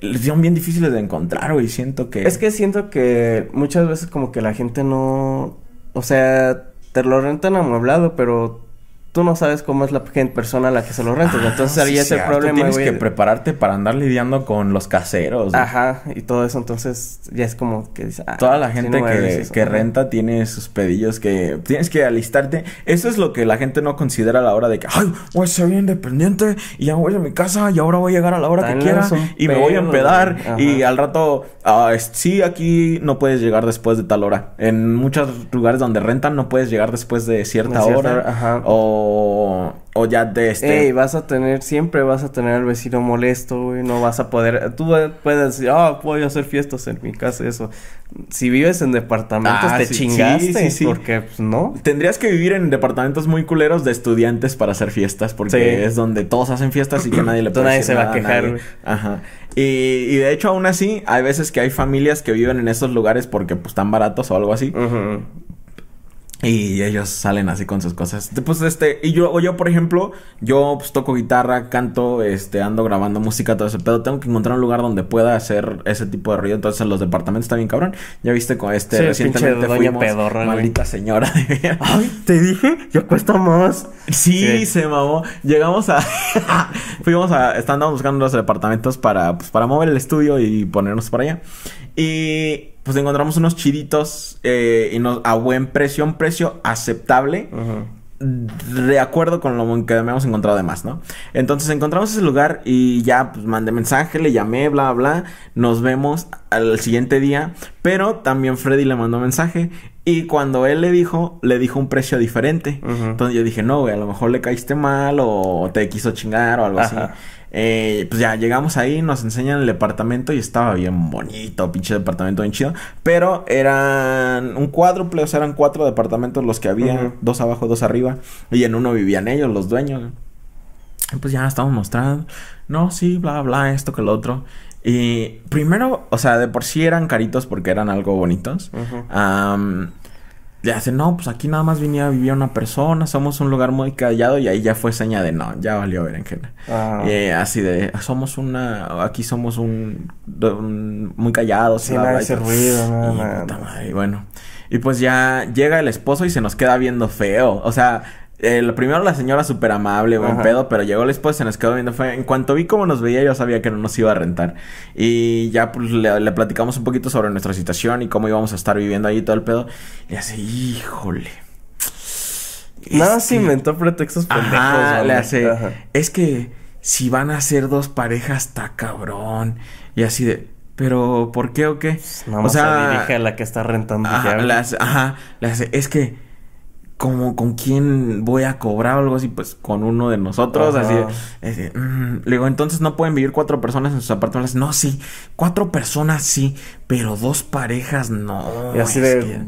[SPEAKER 2] Sí.
[SPEAKER 1] son bien difíciles de encontrar, güey. Siento que...
[SPEAKER 2] Es que siento que muchas veces como que la gente no... O sea, te lo rentan amueblado, pero tú no sabes cómo es la persona a la que se lo rentas.
[SPEAKER 1] Ah,
[SPEAKER 2] Entonces ahí
[SPEAKER 1] sí,
[SPEAKER 2] es el problema,
[SPEAKER 1] Tienes
[SPEAKER 2] güey.
[SPEAKER 1] que prepararte para andar lidiando con los caseros. güey.
[SPEAKER 2] Ajá, y todo eso. Entonces ya es como que dices... ah,
[SPEAKER 1] Toda la
[SPEAKER 2] sí,
[SPEAKER 1] gente
[SPEAKER 2] no
[SPEAKER 1] que,
[SPEAKER 2] eso,
[SPEAKER 1] renta tiene sus pedillos que tienes que alistarte. Eso es lo que la gente no considera a la hora de que, ay, voy a ser bien independiente y ya voy a mi casa y ahora voy a llegar a la hora que quiera y me voy a empedar
[SPEAKER 2] güey.
[SPEAKER 1] y al rato, es- sí, aquí no puedes llegar después de tal hora. En muchos lugares donde rentan no puedes llegar después de cierta,
[SPEAKER 2] De cierta
[SPEAKER 1] hora.
[SPEAKER 2] hora, ajá.
[SPEAKER 1] O, o ya de este...
[SPEAKER 2] Ey, vas a tener, siempre vas a tener al vecino molesto, güey, no vas a poder, tú puedes decir, ah, voy a hacer fiestas en mi casa, eso. Si vives en departamentos,
[SPEAKER 1] Ah,
[SPEAKER 2] te
[SPEAKER 1] sí,
[SPEAKER 2] chingaste,
[SPEAKER 1] sí,
[SPEAKER 2] porque, pues, no.
[SPEAKER 1] Tendrías que vivir en departamentos muy culeros de estudiantes para hacer fiestas, porque es donde todos hacen fiestas y que nadie le puede
[SPEAKER 2] nadie se va a quejar, güey.
[SPEAKER 1] Ajá. Y, y de hecho, aún así, hay veces que hay familias que viven en esos lugares porque pues están baratos o algo así.
[SPEAKER 2] Ujú.
[SPEAKER 1] Y ellos salen así con sus cosas. Pues este, y yo, o yo, por ejemplo, yo pues toco guitarra, canto, este, ando grabando música, todo ese pedo. Tengo que encontrar un lugar donde pueda hacer ese tipo de ruido. Entonces, en los departamentos está bien cabrón. Ya viste con este
[SPEAKER 2] Sí,
[SPEAKER 1] recientemente fuimos.
[SPEAKER 2] pedorra, güey.
[SPEAKER 1] maldita señora.
[SPEAKER 2] Ay, te dije, ya cuesta más.
[SPEAKER 1] Sí,
[SPEAKER 2] Sí.
[SPEAKER 1] se mamó. Llegamos a. Fuimos a. Estábamos buscando los departamentos para, pues, para mover el estudio y ponernos para allá. Y pues encontramos unos chiditos eh, y nos, a buen precio, un precio aceptable. De acuerdo con lo que habíamos encontrado de más, ¿no? Entonces encontramos ese lugar y ya pues mandé mensaje, le llamé, bla, bla. Nos vemos al siguiente día. Pero también Freddy le mandó mensaje. Y cuando él le dijo, le dijo un precio diferente. Entonces yo dije, no, güey, a lo mejor le caíste mal o te quiso chingar o algo
[SPEAKER 2] Ajá.
[SPEAKER 1] así. Eh, pues ya llegamos ahí, nos enseñan el departamento y estaba bien bonito, pinche departamento bien chido. Pero eran un cuádruple, o sea, eran cuatro departamentos los que había, dos abajo, dos arriba. Y en uno vivían ellos, los dueños. Y Pues ya estamos mostrando. No, sí, bla, bla, esto que lo otro. Y primero, o sea, de por sí eran caritos porque eran algo bonitos. Am, le hacen, no, pues aquí nada más venía, vivía una persona, somos un lugar muy callado y ahí ya fue seña de no, ya valió berenjena.
[SPEAKER 2] Ah.
[SPEAKER 1] Eh, así de, somos una, aquí somos un, muy callados.
[SPEAKER 2] Sí, nada
[SPEAKER 1] y
[SPEAKER 2] ese ruido, nada,
[SPEAKER 1] Y
[SPEAKER 2] nada,
[SPEAKER 1] puta madre, y bueno. Y pues ya llega el esposo y se nos queda viendo feo. O sea, eh, lo primero la señora súper amable, buen
[SPEAKER 2] Ajá.
[SPEAKER 1] pedo, pero llegó el esposo y se nos quedó viendo feo. En cuanto vi cómo nos veía, yo sabía que no nos iba a rentar. Y ya pues le, le platicamos un poquito sobre nuestra situación y cómo íbamos a estar viviendo ahí todo el pedo. Y así, híjole.
[SPEAKER 2] Nada se
[SPEAKER 1] que-
[SPEAKER 2] inventó pretextos pendejos.
[SPEAKER 1] Ajá, le hace.
[SPEAKER 2] Ajá.
[SPEAKER 1] Es que si van a ser dos parejas, está cabrón. Y así de. Pero, ¿por qué o qué?
[SPEAKER 2] Nada más se dirige a la que está rentando
[SPEAKER 1] Ajá,
[SPEAKER 2] ya,
[SPEAKER 1] hace, es que, como, ¿con quién voy a cobrar o algo así? Pues con uno de nosotros,
[SPEAKER 2] Ajá.
[SPEAKER 1] así. de, mm. Le digo, entonces no pueden vivir cuatro personas en sus apartamentos. No, sí, cuatro personas sí, pero dos parejas no.
[SPEAKER 2] Y así de-
[SPEAKER 1] que-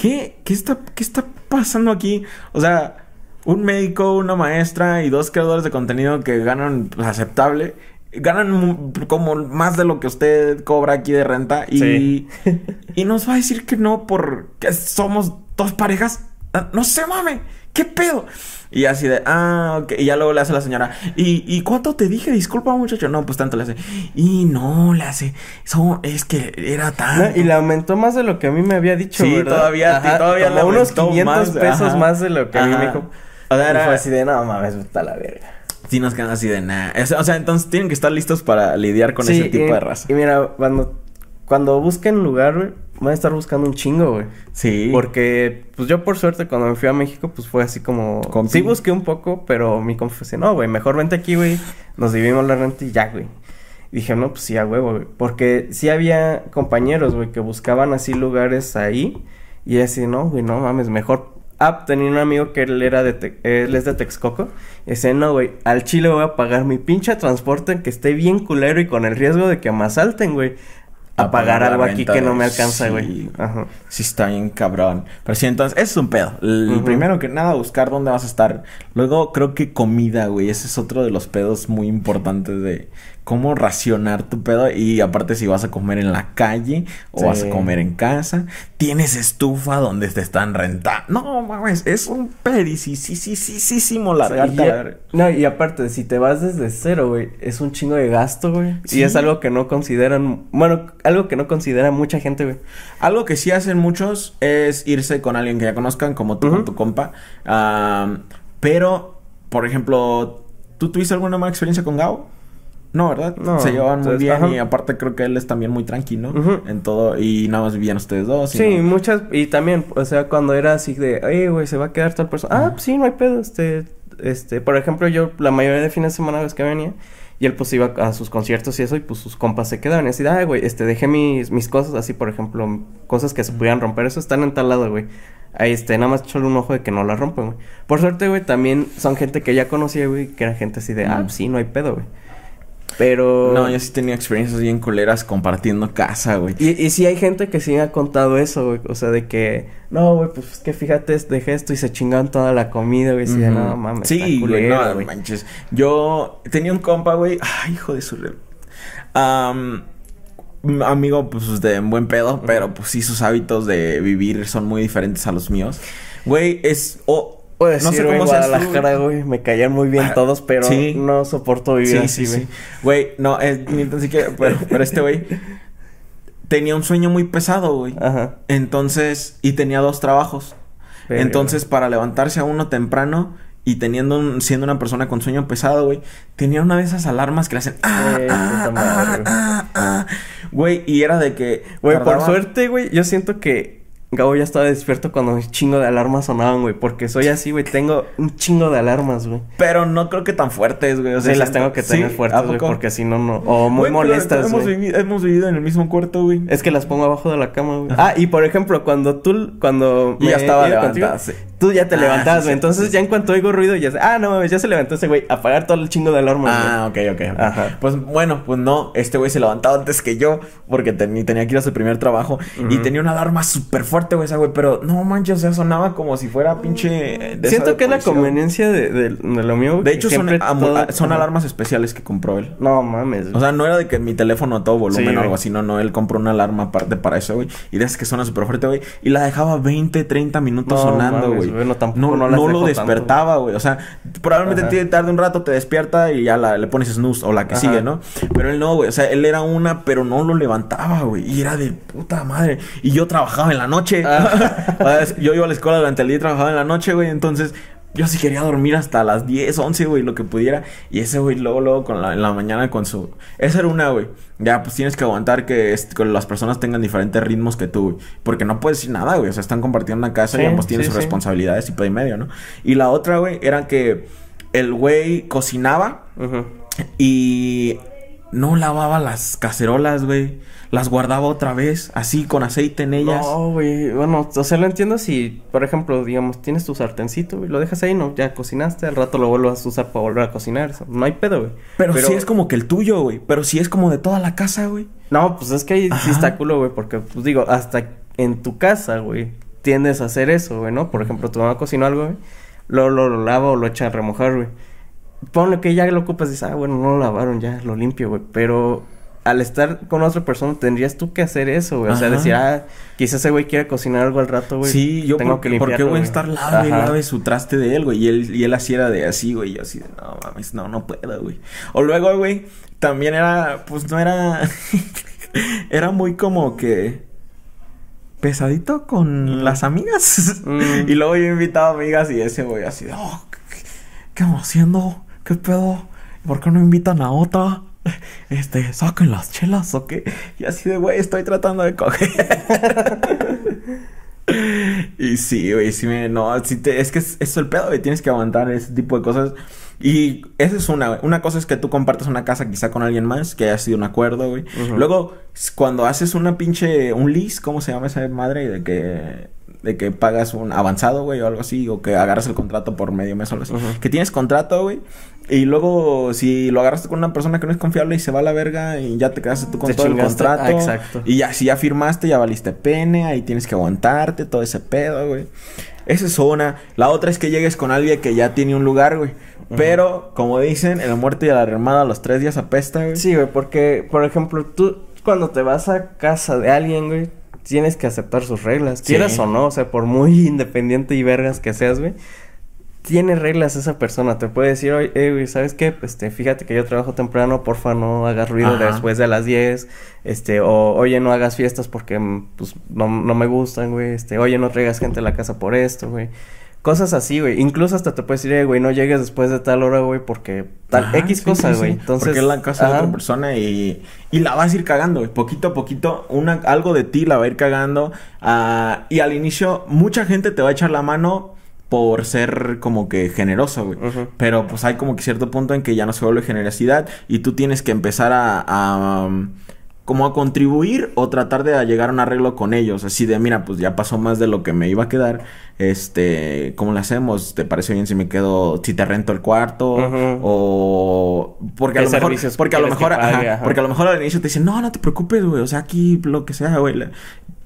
[SPEAKER 1] ¿Qué? ¿Qué está, ¿Qué está pasando aquí? O sea, un médico, una maestra y dos creadores de contenido que ganan aceptable. Ganan como más de lo que usted cobra aquí de renta. Y,
[SPEAKER 2] Sí.
[SPEAKER 1] y nos va a decir que no porque somos dos parejas. Ah, No se mame. ¿qué pedo? Y así de, ah, ok. Y ya luego le hace la señora, ¿y, ¿y cuánto te dije? Disculpa, muchacho. No, pues tanto le hace. Y no, le hace, eso es que era tan.
[SPEAKER 2] No, y le aumentó más de lo que a mí me había dicho,
[SPEAKER 1] Sí,
[SPEAKER 2] ¿verdad?
[SPEAKER 1] todavía-
[SPEAKER 2] Ajá,
[SPEAKER 1] todavía le
[SPEAKER 2] unos
[SPEAKER 1] aumentó
[SPEAKER 2] 500
[SPEAKER 1] más,
[SPEAKER 2] pesos
[SPEAKER 1] ajá.
[SPEAKER 2] más de lo que a mí me dijo.
[SPEAKER 1] O sea,
[SPEAKER 2] Y
[SPEAKER 1] era-
[SPEAKER 2] fue así de, no mames, está la verga.
[SPEAKER 1] Sí, nos quedan así de nada. O sea, entonces tienen que estar listos para lidiar con
[SPEAKER 2] Sí,
[SPEAKER 1] ese tipo
[SPEAKER 2] y-
[SPEAKER 1] de raza.
[SPEAKER 2] Y mira, cuando, cuando busquen lugar, güey, van a estar buscando un chingo, güey.
[SPEAKER 1] Sí.
[SPEAKER 2] Porque, pues yo por suerte cuando me fui a México, pues fue así como...
[SPEAKER 1] Compi.
[SPEAKER 2] Sí busqué un poco, pero mi compa no, güey, mejor vente aquí, güey. Nos dividimos la renta y ya, güey. Y dije, no, pues sí, a huevo, güey. Porque sí había compañeros, güey, que buscaban así lugares ahí. Y así, no, güey, no mames, mejor... Ah, tenía un amigo que él era de... Te- él es de Texcoco. Y dice, no, güey, al Chile voy a pagar mi pinche transporte que esté bien culero y con el riesgo de que me asalten, güey. A, pagar algo aquí que no me alcanza,
[SPEAKER 1] sí.
[SPEAKER 2] güey. Ajá.
[SPEAKER 1] Sí, está bien cabrón. Pero sí, entonces, eso es un pedo. El. Primero que nada, buscar dónde vas a estar. Luego, creo que comida, güey. Ese es otro de los pedos muy importantes de cómo racionar tu pedo. Y aparte, si vas a comer en la calle o
[SPEAKER 2] Sí.
[SPEAKER 1] vas a comer en casa, tienes estufa donde te están rentando. No, mames, es un pedicísimo largarte
[SPEAKER 2] Y ya-
[SPEAKER 1] la verga.
[SPEAKER 2] no, y aparte, si te vas desde cero, güey, es un chingo de gasto, güey.
[SPEAKER 1] Sí.
[SPEAKER 2] Y es algo que no consideran, bueno, algo que no considera mucha gente, güey.
[SPEAKER 1] Algo que sí hacen muchos es irse con alguien que ya conozcan, como tú con
[SPEAKER 2] Ujú.
[SPEAKER 1] tu compa. Am, pero, por ejemplo, ¿tú tuviste alguna mala experiencia con Gao? No, ¿verdad?
[SPEAKER 2] No,
[SPEAKER 1] Se llevaban muy bien
[SPEAKER 2] ajá.
[SPEAKER 1] y aparte creo que él es también muy tranquilo en todo y nada más vivían ustedes dos. y
[SPEAKER 2] Sí,
[SPEAKER 1] no-
[SPEAKER 2] muchas, y también, o sea, cuando era así de, oye, güey, se va a quedar tal persona. Ah, pues sí, no hay pedo, este, este, por ejemplo, yo la mayoría de fines de semana ves que venía, y él pues iba a sus conciertos y eso, y pues sus compas se quedaban, y así, ah, güey, este, dejé mis, mis cosas, así, por ejemplo, cosas que se pudieran romper, eso están en tal lado, güey. Ahí, este, nada más echarle un ojo de que no la rompen, güey. Por suerte, güey, también son gente que ya conocía, güey, que era gente así de, ah, pues sí, no hay pedo, güey. Pero...
[SPEAKER 1] No, yo sí tenía experiencias bien culeras compartiendo casa, güey.
[SPEAKER 2] Y, y sí hay gente que sí ha contado eso, güey. O sea, de que, no, güey, pues es que fíjate, dejé esto y se chingaron toda la comida, güey. Sí, de,
[SPEAKER 1] Ujú.
[SPEAKER 2] no mames.
[SPEAKER 1] Sí, güey, no
[SPEAKER 2] güey.
[SPEAKER 1] manches. Yo tenía un compa, güey. Ay, hijo de su un amigo, pues, de buen pedo, pero pues sí, sus hábitos de vivir son muy diferentes a los míos. Güey, es. o
[SPEAKER 2] Puedo
[SPEAKER 1] no sé
[SPEAKER 2] güey,
[SPEAKER 1] cómo tú,
[SPEAKER 2] Guadalajara, güey, me caían muy bien
[SPEAKER 1] Ah,
[SPEAKER 2] todos, pero
[SPEAKER 1] sí.
[SPEAKER 2] no soporto vivir
[SPEAKER 1] Sí,
[SPEAKER 2] así,
[SPEAKER 1] sí,
[SPEAKER 2] güey.
[SPEAKER 1] sí. Güey, no, eh, ni siquiera. Pero, pero este güey tenía un sueño muy pesado, güey.
[SPEAKER 2] Ajá.
[SPEAKER 1] Entonces, y tenía dos trabajos. Entonces, para levantarse a uno temprano y teniendo un- siendo una persona con sueño pesado, güey, tenía una de esas alarmas que le hacen ah,
[SPEAKER 2] Eh,
[SPEAKER 1] ah,
[SPEAKER 2] madre,
[SPEAKER 1] ah,
[SPEAKER 2] güey.
[SPEAKER 1] ah, ah. güey, y era de que
[SPEAKER 2] Güey, por suerte, güey, yo siento que Gabo ya estaba despierto cuando un chingo de alarmas sonaban, güey. Porque soy así, güey, tengo un chingo de alarmas, güey.
[SPEAKER 1] pero no creo que tan fuertes, güey, o sea,
[SPEAKER 2] sí, las tengo que tener
[SPEAKER 1] ¿Sí?
[SPEAKER 2] fuertes,
[SPEAKER 1] ¿A
[SPEAKER 2] güey, porque si no, no. O muy molestas,
[SPEAKER 1] hemos,
[SPEAKER 2] güey.
[SPEAKER 1] vivi- hemos vivido en el mismo cuarto, güey.
[SPEAKER 2] Es que las pongo abajo de la cama, güey. Ah, y por ejemplo, cuando tú, cuando
[SPEAKER 1] ya estaba levantada, sí.
[SPEAKER 2] Tú ya te
[SPEAKER 1] Ah,
[SPEAKER 2] levantabas, güey.
[SPEAKER 1] sí,
[SPEAKER 2] Entonces
[SPEAKER 1] sí,
[SPEAKER 2] ya en cuanto oigo ruido, ya sé, ah, no mames, ya se levantó ese güey. Apagar todo el chingo de alarmas,
[SPEAKER 1] Ah, ok, ok. ok.
[SPEAKER 2] Ajá.
[SPEAKER 1] Pues bueno, pues no, este güey se levantaba antes que yo porque teni- tenía que ir a su primer trabajo y tenía una alarma súper fuerte, güey, esa güey, pero no manches, o sea, sonaba como si fuera pinche... de
[SPEAKER 2] Siento que es la conveniencia de, de- de lo mío.
[SPEAKER 1] De hecho, son,
[SPEAKER 2] todo-
[SPEAKER 1] ah, son alarmas especiales que compró él.
[SPEAKER 2] No mames, güey.
[SPEAKER 1] O sea, no era de que mi teléfono a todo volumen
[SPEAKER 2] Sí,
[SPEAKER 1] o algo así, no, no, él compró una alarma aparte para eso, güey. Y de esas que suena súper fuerte, güey. Y la dejaba 20, 30 minutos
[SPEAKER 2] No
[SPEAKER 1] sonando, güey.
[SPEAKER 2] Güey, no,
[SPEAKER 1] no,
[SPEAKER 2] no
[SPEAKER 1] lo despertaba, güey. O sea, probablemente te tarde un rato, te despierta y ya la- le pones snooze o la que
[SPEAKER 2] Ajá.
[SPEAKER 1] sigue, ¿no? Pero él no, güey. O sea, él era una, pero no lo levantaba, güey. Y era de puta madre. Y yo trabajaba en la noche.
[SPEAKER 2] Ah.
[SPEAKER 1] Yo iba a la escuela durante el día y trabajaba en la noche, güey. Entonces, yo sí quería dormir hasta las 10, 11, güey, lo que pudiera. Y ese, güey, luego, luego, con la, en la mañana con su... Esa era una, güey. Ya, pues tienes que aguantar que, las personas tengan diferentes ritmos que tú, güey. Porque no puedes decir nada, güey. O sea, están compartiendo una casa y ambos tienen
[SPEAKER 2] sí,
[SPEAKER 1] sus
[SPEAKER 2] sí.
[SPEAKER 1] responsabilidades y pedo y medio, ¿no? Y la otra, güey, era que el güey cocinaba y no lavaba las cacerolas, güey. Las guardaba otra vez, así, con aceite en ellas.
[SPEAKER 2] No, güey. Bueno, o sea, lo entiendo si, por ejemplo, digamos, tienes tu sartencito, güey, lo dejas ahí, no, ya cocinaste, al rato lo vuelvas a usar para volver a cocinar. eso, No hay pedo, güey.
[SPEAKER 1] Pero, sí es como que el tuyo, güey. Pero sí es como de toda la casa, güey.
[SPEAKER 2] No, pues es que ahí sí está culo, güey, porque, pues digo, hasta en tu casa, güey, tiendes a hacer eso, güey, ¿no? Por ejemplo, tu mamá cocinó algo, güey, lo, lo, lo lava o lo echa a remojar, güey. Ponle que ya lo ocupas y dices, ah, bueno, no lo lavaron, ya lo limpio, güey, pero al estar con otra persona tendrías tú que hacer eso, güey. O sea, decir, ah, quizás ese güey quiere cocinar algo al rato, güey.
[SPEAKER 1] Sí, yo tengo que limpiar. ¿Por qué voy a estar lave y lave su traste de él, güey? Y él, y él así era de así, güey. Y yo así de, no mames, no, no puedo, güey. O luego, güey, también era, pues no era. era muy como que pesadito con las amigas. Mm. y luego yo invitaba amigas y ese güey así de, oh, ¿qué, vamos haciendo? ¿Qué pedo? ¿Por qué no invitan a otra? Este, saquen las chelas o qué. Y así de, güey, estoy tratando de coger. y sí, güey, sí me. No, sí te, es que es, es el pedo, güey. Tienes que aguantar ese tipo de cosas. Y esa es una, una cosa es que tú compartas una casa quizá con alguien más, que haya sido un acuerdo, güey. Luego, cuando haces una pinche, un lease, ¿cómo se llama esa madre? De que, de que pagas un avanzado, güey, o algo así, o que agarras el contrato por medio mes o algo así. Que tienes contrato, güey, y luego, si lo agarraste con una persona que no es confiable y se va a la verga y ya te quedaste tú con todo el contrato. Ah, exacto. Y ya, si ya firmaste, ya valiste pene, ahí tienes que aguantarte todo ese pedo, güey. Esa es una. La otra es que llegues con alguien que ya tiene un lugar, güey. Pero, como dicen, el muerto y la armada a los tres días apesta, güey.
[SPEAKER 2] Sí, güey, porque, por ejemplo, tú cuando te vas a casa de alguien, güey, tienes que aceptar sus reglas. Quieras o no, o sea, por muy independiente y vergas que seas, güey tiene reglas esa persona. Te puede decir, oye, güey, ¿sabes qué? Este, fíjate que yo trabajo temprano, porfa, no hagas ruido después de las 10. Este, o, oye, no hagas fiestas porque, mm, pues, no, no me gustan, güey. Este, oye, no traigas gente a la casa por esto, güey. Cosas así, güey. Incluso hasta te puedes decir, güey, no llegues después de tal hora, güey, porque tal X cosa, güey.
[SPEAKER 1] Entonces, porque es la casa de otra persona y, y la vas a ir cagando, güey. Poquito a poquito, una, algo de ti la va a ir cagando. Uh, y al inicio, mucha gente te va a echar la mano por ser como que generoso, güey. Pero pues hay como que cierto punto en que ya no se vuelve generosidad y tú tienes que empezar a, um, como a contribuir o tratar de llegar a un arreglo con ellos. Así de, mira, pues ya pasó más de lo que me iba a quedar. Este, ¿cómo lo hacemos? ¿Te parece bien si me quedo, si te rento el cuarto? O porque a lo mejor, porque a lo mejor, porque a lo mejor al inicio te dicen, no, no te preocupes, güey. O sea, aquí lo que sea, güey.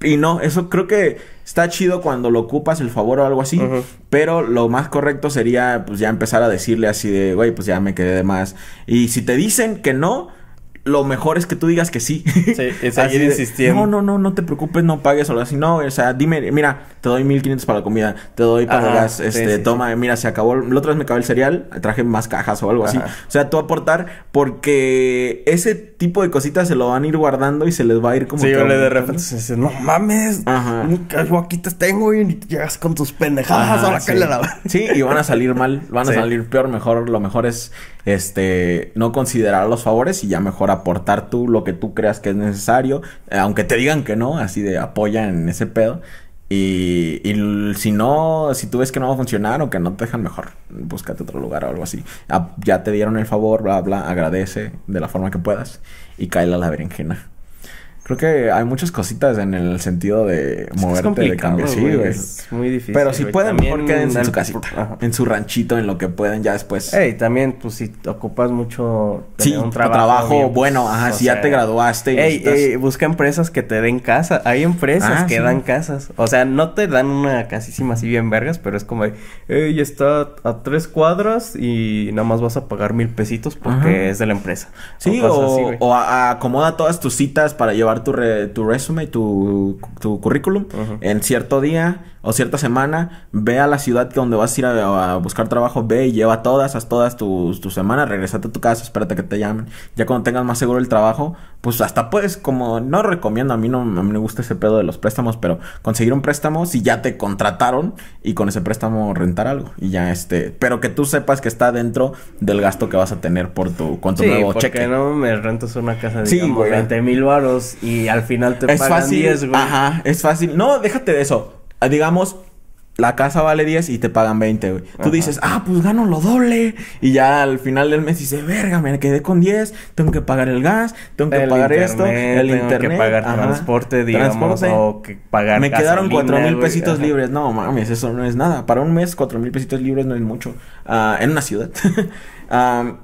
[SPEAKER 1] Y no, eso creo que está chido cuando lo ocupas el favor o algo así. Pero lo más correcto sería, pues ya empezar a decirle así de, güey, pues ya me quedé de más. Y si te dicen que no, lo mejor es que tú digas que sí. Sí,
[SPEAKER 2] seguir insistiendo.
[SPEAKER 1] No, no, no, no te preocupes, no pagues o algo así. No, o sea, dime, mira, te doy 1500 para la comida, te doy para el gas, este, toma, mira, se acabó, la otra vez me acabó el cereal, traje más cajas o algo así. O sea, tú aportar porque ese tipo de cositas se lo van a ir guardando y se les va a ir como.
[SPEAKER 2] Sí, yo le de repente se dice, no mames, Ajá. yo aquí te tengo y llegas con tus pendejadas, ahora que le la...
[SPEAKER 1] Sí, y van a salir mal, van a salir peor, mejor, lo mejor es este, no considerar los favores y ya mejor aportar tú lo que tú creas que es necesario, eh, aunque te digan que no, así de apoya en ese pedo. Y, y, si no, si tú ves que no va a funcionar o que no te dejan mejor, búscate otro lugar o algo así. Ah, ya te dieron el favor, bla, bla, agradece de la forma que puedas y cae la berenjena. Creo que hay muchas cositas en el sentido de moverte, de cambiar. Sí, güey. Es muy difícil. Pero si pueden, mejor quédense en su casita. En su ranchito, en lo que pueden ya después.
[SPEAKER 2] Ey, también, pues si ocupas mucho
[SPEAKER 1] sí, un trabajo. trabajo bueno, ajá, si ya te graduaste.
[SPEAKER 2] Y ey, ey, busca empresas que te den casa. Hay empresas ah, que dan casas. O sea, no te dan una casísima así bien vergas, pero es como, ey, está a tres cuadras y nada más vas a pagar mil pesitos porque es de la empresa.
[SPEAKER 1] Sí, o, o acomoda todas tus citas para llevar tu, re, tu resume, tu, tu currículum en cierto día o cierta semana, ve a la ciudad donde vas a ir a, buscar trabajo, ve y lleva todas, haz todas tus tu semanas, regresate a tu casa, espérate que te llamen. Ya cuando tengas más seguro el trabajo, pues hasta puedes, como no recomiendo, a mí no a mí me gusta ese pedo de los préstamos, pero conseguir un préstamo si ya te contrataron y con ese préstamo rentar algo y ya este, pero que tú sepas que está dentro del gasto que vas a tener por tu con tu nuevo porque cheque.
[SPEAKER 2] no me rentas una casa de digamos, 20 mil varos y al final te es pagan
[SPEAKER 1] fácil, 10, güey. Ajá, es fácil. No, déjate de eso digamos, la casa vale 10 y te pagan 20, güey. Tú dices, ah, pues gano lo doble. Y ya al final del mes dices, verga, me quedé con 10, tengo que pagar el gas, tengo que pagar esto, el tengo internet. que
[SPEAKER 2] pagar transporte, digamos, o que pagar
[SPEAKER 1] Me quedaron 4 mil pesitos libres. No, mames, eso no es nada. Para un mes, 4 mil pesitos libres no es mucho. Uh, en una ciudad.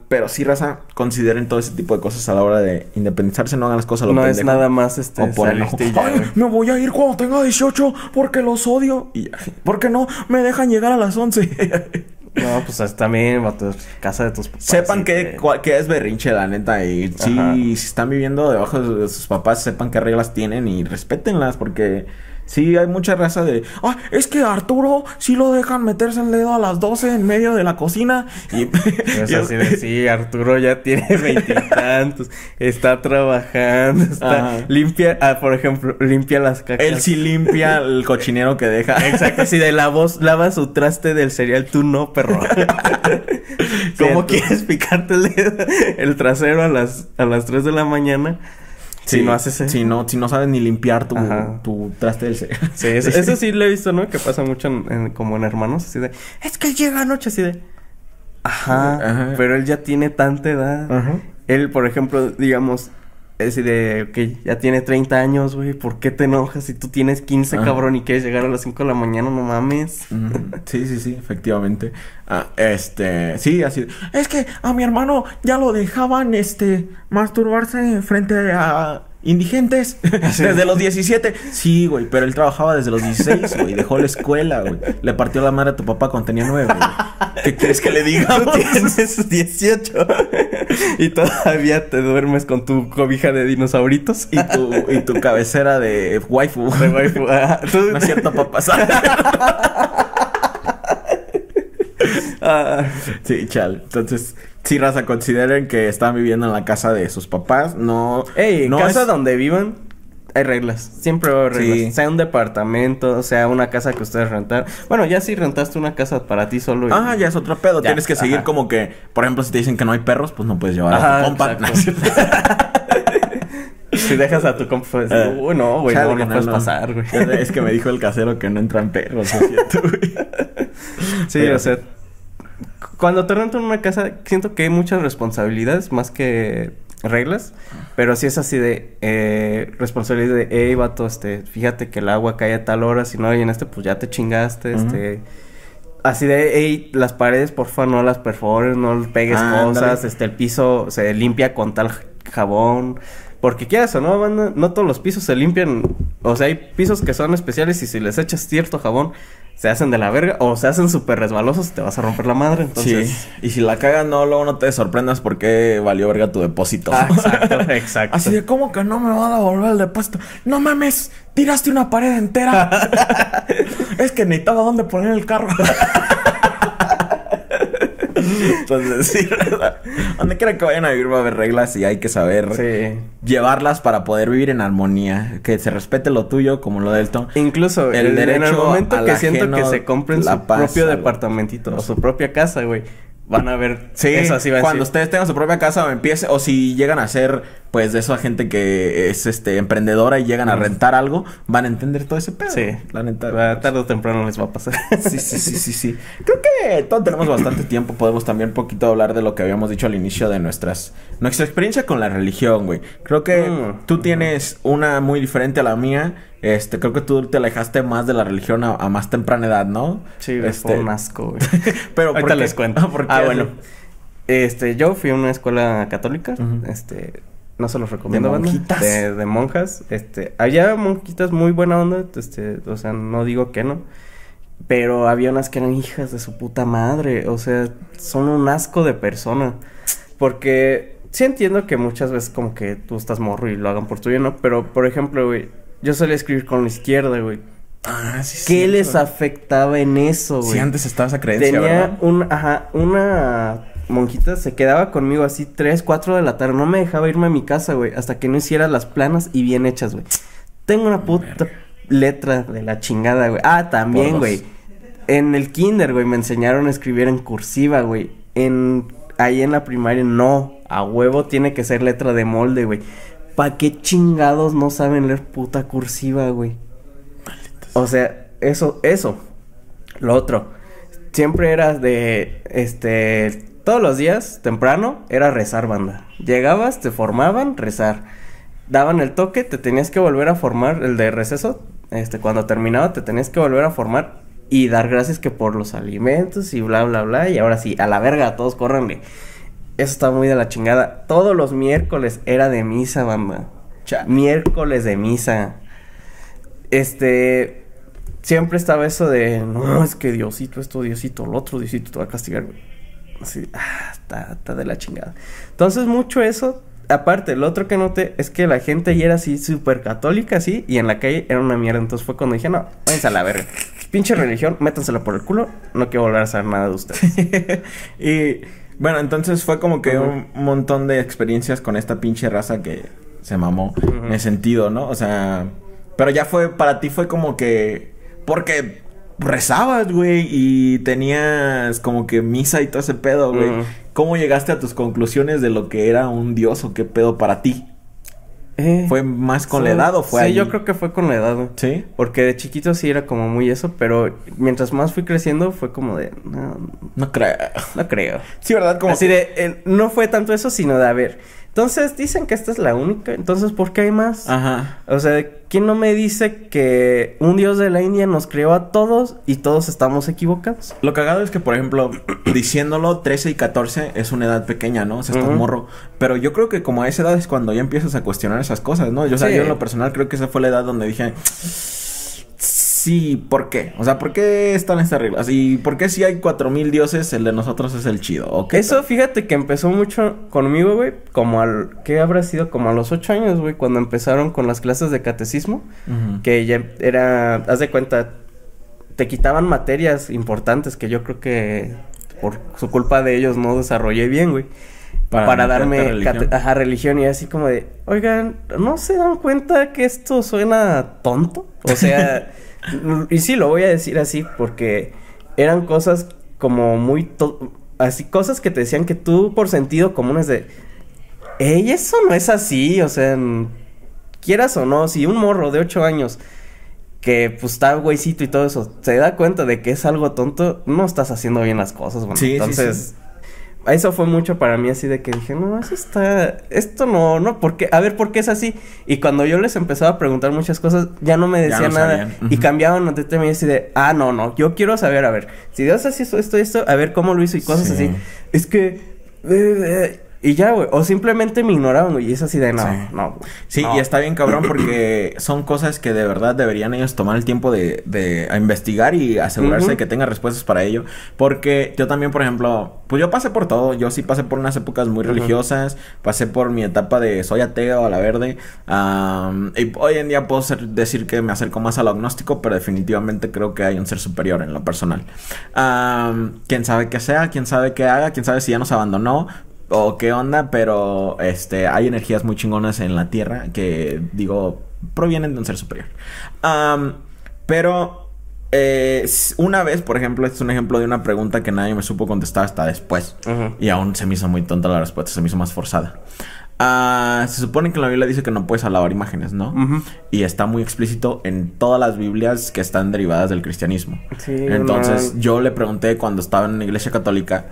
[SPEAKER 1] pero sí, raza, consideren todo ese tipo de cosas a la hora de independizarse, no hagan las cosas
[SPEAKER 2] a lo No es nada más este
[SPEAKER 1] o por me voy a ir cuando tenga 18 porque los odio. Y ¿por qué no? Me dejan llegar a las 11.
[SPEAKER 2] No, pues es también, vato, casa de tus papás.
[SPEAKER 1] Sepan
[SPEAKER 2] sí,
[SPEAKER 1] que, es berrinche, la neta. Y si,
[SPEAKER 2] Ajá.
[SPEAKER 1] si están viviendo debajo de de sus papás, sepan qué reglas tienen y respétenlas. Porque sí hay mucha raza de. Ah, es que Arturo sí lo dejan meterse el dedo a las 12 en medio de la cocina. Y.
[SPEAKER 2] Es así de, sí, Arturo ya tiene veintitantos, está trabajando, está
[SPEAKER 1] Ajá.
[SPEAKER 2] limpia, ah, por ejemplo, limpia las cacas.
[SPEAKER 1] Él sí limpia el cochinero que deja.
[SPEAKER 2] Exacto, así de la voz, lava su traste del cereal, tú no, perro. ¿Cómo
[SPEAKER 1] Sí,
[SPEAKER 2] quieres picarte el, dedo- el trasero a las, a las 3 de la mañana? Si no haces eso.
[SPEAKER 1] Si no, si no sabes ni limpiar tu, tu traste del cereal.
[SPEAKER 2] Sí, eso, eso sí lo he visto, ¿no? Que pasa mucho en- en- como en hermanos, así de, es que él llega anoche, así de, ajá,
[SPEAKER 1] Ajá.
[SPEAKER 2] pero él ya tiene tanta edad.
[SPEAKER 1] Ajá.
[SPEAKER 2] Él, por ejemplo, digamos, es así de, ok, ya tiene 30 años, güey, ¿por qué te enojas si tú tienes 15,
[SPEAKER 1] Ajá.
[SPEAKER 2] cabrón, y quieres llegar a las 5 de la mañana? No mames.
[SPEAKER 1] Sí, sí, sí, efectivamente. Ah, este, sí, así. Es que a mi hermano ya lo dejaban, este, masturbarse frente a indigentes desde los 17. Sí, güey, pero él trabajaba desde los 16, güey, dejó la escuela, güey. Le partió la madre a tu papá cuando tenía 9, güey. ¿Qué quieres que le diga?
[SPEAKER 2] Tú tienes 18 y todavía te duermes con tu cobija de dinosauritos.
[SPEAKER 1] Y tu, y tu cabecera de waifu.
[SPEAKER 2] De waifu. Ah, tú-
[SPEAKER 1] No es cierto, papá.
[SPEAKER 2] Ah,
[SPEAKER 1] Sí, chal. Entonces, sí, raza, consideren que están viviendo en la casa de sus papás. No.
[SPEAKER 2] Ey, en
[SPEAKER 1] no
[SPEAKER 2] casa
[SPEAKER 1] es-
[SPEAKER 2] donde vivan, hay reglas. Siempre haber reglas.
[SPEAKER 1] Sí.
[SPEAKER 2] Sea un departamento, sea una casa que ustedes rentar. Bueno, ya si rentaste una casa para ti solo. y-
[SPEAKER 1] Ah, ya es otro pedo.
[SPEAKER 2] Ya,
[SPEAKER 1] Tienes que seguir como que, por ejemplo, si te dicen que no hay perros, pues no puedes llevar a tu compa.
[SPEAKER 2] Si dejas a tu compa, pues, uy, no, güey, no, no puedes pasar, güey.
[SPEAKER 1] Es que me dijo el casero que no entran perros, ¿no es cierto, güey?
[SPEAKER 2] Sí,
[SPEAKER 1] Pero-
[SPEAKER 2] o sea, cuando te rentan una casa, siento que hay muchas responsabilidades más que reglas, pero sí es así de eh, responsabilidad de, hey, vato, este, fíjate que el agua cae a tal hora, si no llenaste, pues ya te chingaste, este... Así de, hey, las paredes, porfa, no las perfores, no pegues
[SPEAKER 1] Ah,
[SPEAKER 2] cosas, este, el piso se limpia con tal jabón. Porque quieras o no, banda, no todos los pisos se limpian. O sea, hay pisos que son especiales y si les echas cierto jabón, se hacen de la verga o se hacen súper resbalosos te vas a romper la madre. Entonces,
[SPEAKER 1] Sí. Y si la cagan, no, luego no te sorprendas porque valió verga tu depósito.
[SPEAKER 2] Ah, exacto, exacto.
[SPEAKER 1] Así de, ¿cómo que no me va a devolver el depósito? No mames, tiraste una pared entera. es que necesitaba dónde poner el carro. Entonces, sí, donde quiera que vayan a vivir va a haber reglas y hay que saber
[SPEAKER 2] Sí.
[SPEAKER 1] llevarlas para poder vivir en armonía. Que se respete lo tuyo como lo del to.
[SPEAKER 2] Incluso
[SPEAKER 1] El
[SPEAKER 2] el en el
[SPEAKER 1] derecho
[SPEAKER 2] momento que siento
[SPEAKER 1] ajeno,
[SPEAKER 2] que se compren su
[SPEAKER 1] paz,
[SPEAKER 2] propio departamentito o su propia casa, güey, van a ver.
[SPEAKER 1] Sí,
[SPEAKER 2] eso va
[SPEAKER 1] cuando ustedes tengan su propia casa o empiece, o si llegan a ser, pues, de esa gente que es, este, emprendedora y llegan a rentar algo, van a entender todo ese pedo.
[SPEAKER 2] Sí.
[SPEAKER 1] La neta.
[SPEAKER 2] Tarde o temprano les va a pasar.
[SPEAKER 1] Sí, sí, sí, sí, sí. Creo que todos tenemos bastante tiempo. Podemos también un poquito hablar de lo que habíamos dicho al inicio de nuestras... Nuestra experiencia con la religión, güey. Creo que
[SPEAKER 2] Mm.
[SPEAKER 1] tú tienes una muy diferente a la mía. Este, creo que tú te alejaste más de la religión a, a más temprana edad, ¿no?
[SPEAKER 2] Sí,
[SPEAKER 1] este,
[SPEAKER 2] fue un asco, güey.
[SPEAKER 1] Pero
[SPEAKER 2] Ahorita
[SPEAKER 1] ¿por qué?
[SPEAKER 2] les cuento.
[SPEAKER 1] ¿Por qué?
[SPEAKER 2] Ah, bueno. Este, yo fui a una escuela católica, este, no se los recomiendo,
[SPEAKER 1] ¿De monjitas?
[SPEAKER 2] De, de monjas, este, había monjitas muy buena onda, este, o sea, no digo que no, pero había unas que eran hijas de su puta madre, o sea, son un asco de persona, porque sí entiendo que muchas veces como que tú estás morro y lo hagan por tuyo, ¿no? Pero, por ejemplo, güey, yo solía escribir con la izquierda, güey.
[SPEAKER 1] Ah, sí,
[SPEAKER 2] ¿Qué
[SPEAKER 1] cierto.
[SPEAKER 2] les afectaba en eso, güey?
[SPEAKER 1] Sí, antes estaba esa creencia,
[SPEAKER 2] Tenía
[SPEAKER 1] ¿verdad?
[SPEAKER 2] un, ajá, una monjita se quedaba conmigo así 3, 4 de la tarde. No me dejaba irme a mi casa, güey, hasta que no hiciera las planas y bien hechas, güey. Tengo una puta letra de la chingada, güey. Ah, también, güey. En el kinder, güey, me enseñaron a escribir en cursiva, güey. En ahí en la primaria no, a huevo tiene que ser letra de molde, güey. ¿Pa qué chingados no saben leer puta cursiva, güey? O sea, eso, eso. Lo otro. Siempre eras de, este, todos los días, temprano, era rezar, banda. Llegabas, te formaban, rezar. Daban el toque, te tenías que volver a formar, el de receso, este, cuando terminaba, te tenías que volver a formar y dar gracias que por los alimentos y bla, bla, bla. Y ahora sí, a la verga, todos córranle. Eso está muy de la chingada. Todos los miércoles era de misa.
[SPEAKER 1] Cha-
[SPEAKER 2] Miércoles de misa. Este. siempre estaba eso de, no, es que Diosito, esto, Diosito, el otro, Diosito te va a castigar, güey. Así, ah, está, está de la chingada. Entonces, mucho eso. Aparte, lo otro que noté es que la gente ahí era así súper católica, así, y en la calle era una mierda. Entonces fue cuando dije, no, váyanse a la verga. Pinche religión, métansela por el culo, no quiero volver a saber nada de ustedes.
[SPEAKER 1] y bueno, entonces fue como que un montón de experiencias con esta pinche raza que se mamó en ese sentido, ¿no? O sea, pero ya fue, para ti fue como que, porque rezabas, güey, y tenías como que misa y todo ese pedo, güey. ¿Cómo llegaste a tus conclusiones de lo que era un dios o qué pedo para ti?
[SPEAKER 2] Eh,
[SPEAKER 1] ¿Fue más con la edad o fue
[SPEAKER 2] Sí,
[SPEAKER 1] ahí?
[SPEAKER 2] yo creo que fue con la edad.
[SPEAKER 1] ¿Sí?
[SPEAKER 2] Porque de chiquito sí era como muy eso, pero mientras más fui creciendo fue como de, no,
[SPEAKER 1] No creo.
[SPEAKER 2] no creo.
[SPEAKER 1] Sí, ¿verdad? Como
[SPEAKER 2] Así
[SPEAKER 1] que-
[SPEAKER 2] de, eh, no fue tanto eso, sino de, a ver, entonces dicen que esta es la única, entonces ¿por qué hay más?
[SPEAKER 1] Ajá.
[SPEAKER 2] O sea, ¿quién no me dice que un dios de la India nos creó a todos y todos estamos equivocados?
[SPEAKER 1] Lo cagado es que, por ejemplo, diciéndolo 13 y 14 es una edad pequeña, ¿no? O sea, estás
[SPEAKER 2] Ujú.
[SPEAKER 1] morro. Pero yo creo que como a esa edad es cuando ya empiezas a cuestionar esas cosas, ¿no? Yo, o sea,
[SPEAKER 2] Sí.
[SPEAKER 1] yo en lo personal creo que esa fue la edad donde dije... Sí, ¿por qué? O sea, ¿por qué están estas reglas? ¿Y por qué si hay cuatro mil dioses, el de nosotros es el chido? ¿O
[SPEAKER 2] Eso, fíjate que empezó mucho conmigo, güey, como al, ¿qué habrá sido? Como a los ocho años, güey, cuando empezaron con las clases de catecismo, que ya era, haz de cuenta, te quitaban materias importantes que yo creo que por su culpa de ellos no desarrollé bien, güey.
[SPEAKER 1] Para
[SPEAKER 2] darme
[SPEAKER 1] religión.
[SPEAKER 2] ajá, religión y así como de, oigan, ¿no se dan cuenta que esto suena tonto? O sea, y sí, lo voy a decir así porque eran cosas como muy, to- así, cosas que te decían que tú por sentido común es de, ey, eso no es así, o sea, quieras o no, si un morro de ocho años que pues está güeycito y todo eso, se da cuenta de que es algo tonto, no estás haciendo bien las cosas, bueno,
[SPEAKER 1] Sí, sí,
[SPEAKER 2] entonces...
[SPEAKER 1] sí.
[SPEAKER 2] Eso fue mucho para mí así de que dije, no, eso está, esto no, no, ¿por qué? A ver, ¿por qué es así? Y cuando yo les empezaba a preguntar muchas cosas, ya no me decían
[SPEAKER 1] no
[SPEAKER 2] nada. Y cambiaban de tema y así de, ah, no, no, yo quiero saber, a ver, si Dios hace esto, esto, esto, a ver cómo lo hizo y cosas
[SPEAKER 1] Sí.
[SPEAKER 2] así. Es que, eh, eh, y ya, güey, o simplemente me ignoraban, güey, y es así de, no,
[SPEAKER 1] Sí.
[SPEAKER 2] no.
[SPEAKER 1] Sí,
[SPEAKER 2] no".
[SPEAKER 1] y está bien cabrón porque son cosas que de verdad deberían ellos tomar el tiempo de, de a investigar y asegurarse de que tenga respuestas para ello. Porque yo también, por ejemplo, pues yo pasé por todo. Yo sí pasé por unas épocas muy religiosas. Pasé por mi etapa de soy ateo a la verde. y hoy en día puedo ser- decir que me acerco más al agnóstico, pero definitivamente creo que hay un ser superior en lo personal. Am, quién sabe qué sea, quién sabe qué haga, quién sabe si ya nos abandonó o qué onda, pero este hay energías muy chingonas en la Tierra que digo provienen de un ser superior. Am, pero eh, una vez, por ejemplo, este es un ejemplo de una pregunta que nadie me supo contestar hasta después.
[SPEAKER 2] Ujú.
[SPEAKER 1] Y aún se me hizo muy tonta la respuesta, se me hizo más forzada. Ah, se supone que la Biblia dice que no puedes alabar imágenes, ¿no?
[SPEAKER 2] Ujú.
[SPEAKER 1] Y está muy explícito en todas las Biblias que están derivadas del cristianismo.
[SPEAKER 2] Sí,
[SPEAKER 1] Entonces
[SPEAKER 2] man.
[SPEAKER 1] yo le pregunté cuando estaba en la iglesia católica,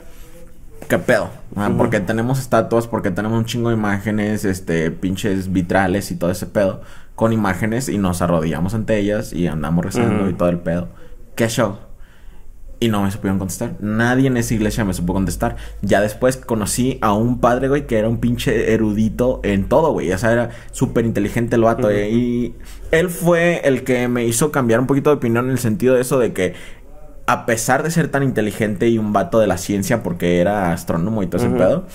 [SPEAKER 1] ¿qué pedo? Ah. Porque tenemos estatuas, porque tenemos un chingo de imágenes, este, pinches vitrales y todo ese pedo, con imágenes y nos arrodillamos ante ellas y andamos rezando
[SPEAKER 2] Ujú.
[SPEAKER 1] y todo el pedo. ¿Qué show? Y no me supieron contestar. Nadie en esa iglesia me supo contestar. Ya después conocí a un padre, güey, que era un pinche erudito en todo, güey. O sea, era súper inteligente el vato. eh, Y él fue el que me hizo cambiar un poquito de opinión en el sentido de eso de que a pesar de ser tan inteligente y un vato de la ciencia, porque era astrónomo y todo ese pedo,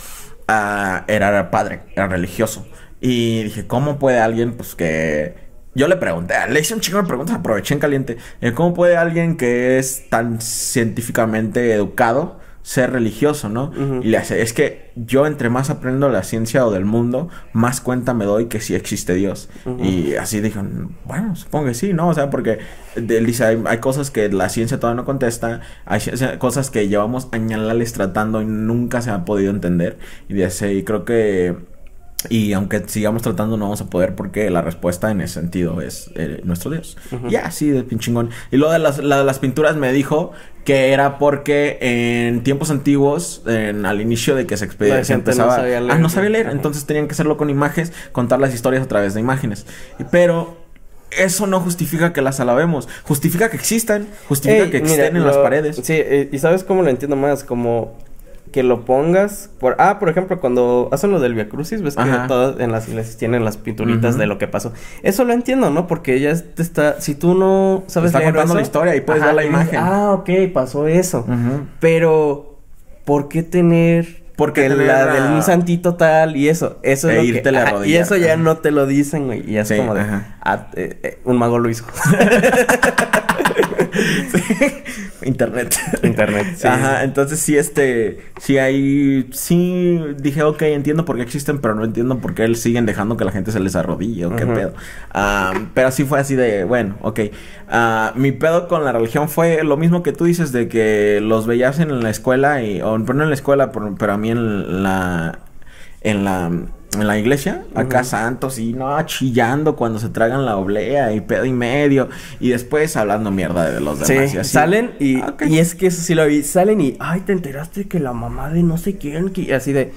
[SPEAKER 1] ah, era padre, era religioso. Y dije, ¿cómo puede alguien, pues que... Yo le pregunté, le hice un chingo de preguntas, aproveché en caliente. eh, ¿Cómo puede alguien que es tan científicamente educado ser religioso, no? Y le hace, es que yo entre más aprendo la ciencia o del mundo, más cuenta me doy que sí existe Dios. Y así dije, bueno, supongo que sí, ¿no? O sea, porque él dice, hay, hay cosas que la ciencia todavía no contesta, hay cosas que llevamos añales tratando y nunca se ha podido entender. Y dice, y creo que... Y aunque sigamos tratando, no vamos a poder porque la respuesta en ese sentido es eh, nuestro Dios.
[SPEAKER 2] Ujú.
[SPEAKER 1] Ya, sí, de pinchingón. Y lo de las, la las pinturas me dijo que era porque en tiempos antiguos, en- al inicio de que se, expe-
[SPEAKER 2] La
[SPEAKER 1] se
[SPEAKER 2] gente no
[SPEAKER 1] empezaba...
[SPEAKER 2] sabía leer.
[SPEAKER 1] Ah, no sabía leer. Entonces tenían que hacerlo con imágenes, contar las historias a través de imágenes. Pero eso no justifica que las alabemos. Justifica que existan. Justifica
[SPEAKER 2] Ey,
[SPEAKER 1] que
[SPEAKER 2] mira,
[SPEAKER 1] existen en las paredes.
[SPEAKER 2] Sí, eh, y ¿sabes cómo lo entiendo más? Como que lo pongas por ah por ejemplo cuando hacen lo del Via Crucis ves que todas en las iglesias tienen las pinturitas de lo que pasó. Eso lo entiendo no porque ya te está si tú no sabes
[SPEAKER 1] Está
[SPEAKER 2] leer
[SPEAKER 1] contando
[SPEAKER 2] eso,
[SPEAKER 1] la historia y puedes ver la
[SPEAKER 2] y dices,
[SPEAKER 1] imagen.
[SPEAKER 2] ah ok pasó eso pero ¿por qué tener
[SPEAKER 1] ¿Por qué
[SPEAKER 2] que
[SPEAKER 1] tener
[SPEAKER 2] la
[SPEAKER 1] a-
[SPEAKER 2] del un santito tal y eso eso
[SPEAKER 1] E
[SPEAKER 2] es lo
[SPEAKER 1] írtele a
[SPEAKER 2] que ajá, y
[SPEAKER 1] arrodillar,
[SPEAKER 2] eso ya no te lo dicen güey y es
[SPEAKER 1] Sí,
[SPEAKER 2] como de ah, eh, eh, un mago lo hizo
[SPEAKER 1] Internet.
[SPEAKER 2] Internet, sí.
[SPEAKER 1] Ajá, entonces sí, este, sí hay, sí, dije, ok, entiendo por qué existen, pero no entiendo por qué siguen dejando que la gente se les arrodille o qué pedo. Pero sí fue así de, bueno, ok. Ah, mi pedo con la religión fue lo mismo que tú dices de que los veías en la escuela y, o pero no en la escuela, pero, pero a mí en la, en la, en la iglesia, acá santos y no, chillando cuando se tragan la oblea y pedo y medio y después hablando mierda de los
[SPEAKER 2] Sí,
[SPEAKER 1] demás y así.
[SPEAKER 2] salen y,
[SPEAKER 1] Ah,
[SPEAKER 2] y es que eso sí lo vi. Salen y, ay, te enteraste que la mamá de no sé quién, que y así de,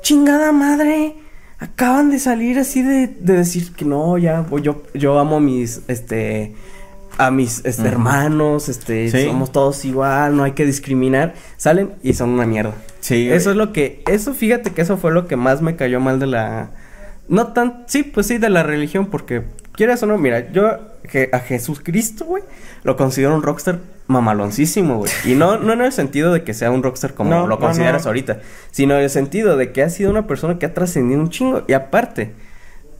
[SPEAKER 2] chingada madre, acaban de salir así de, de decir que no, ya, yo, yo amo mis, este, a mis, este, hermanos, este,
[SPEAKER 1] Sí.
[SPEAKER 2] somos todos igual, no hay que discriminar. Salen y son una mierda.
[SPEAKER 1] Sí,
[SPEAKER 2] Eso es lo que, eso fíjate que eso fue lo que más me cayó mal de la, no tan, sí, pues sí, de la religión, porque quieras o no, mira, yo que a Jesucristo, güey, lo considero un rockstar mamaloncísimo, güey. Y no, no en el sentido de que sea un rockstar como
[SPEAKER 1] No,
[SPEAKER 2] lo
[SPEAKER 1] no,
[SPEAKER 2] consideras
[SPEAKER 1] no.
[SPEAKER 2] ahorita, sino en el sentido de que ha sido una persona que ha trascendido un chingo. Y aparte,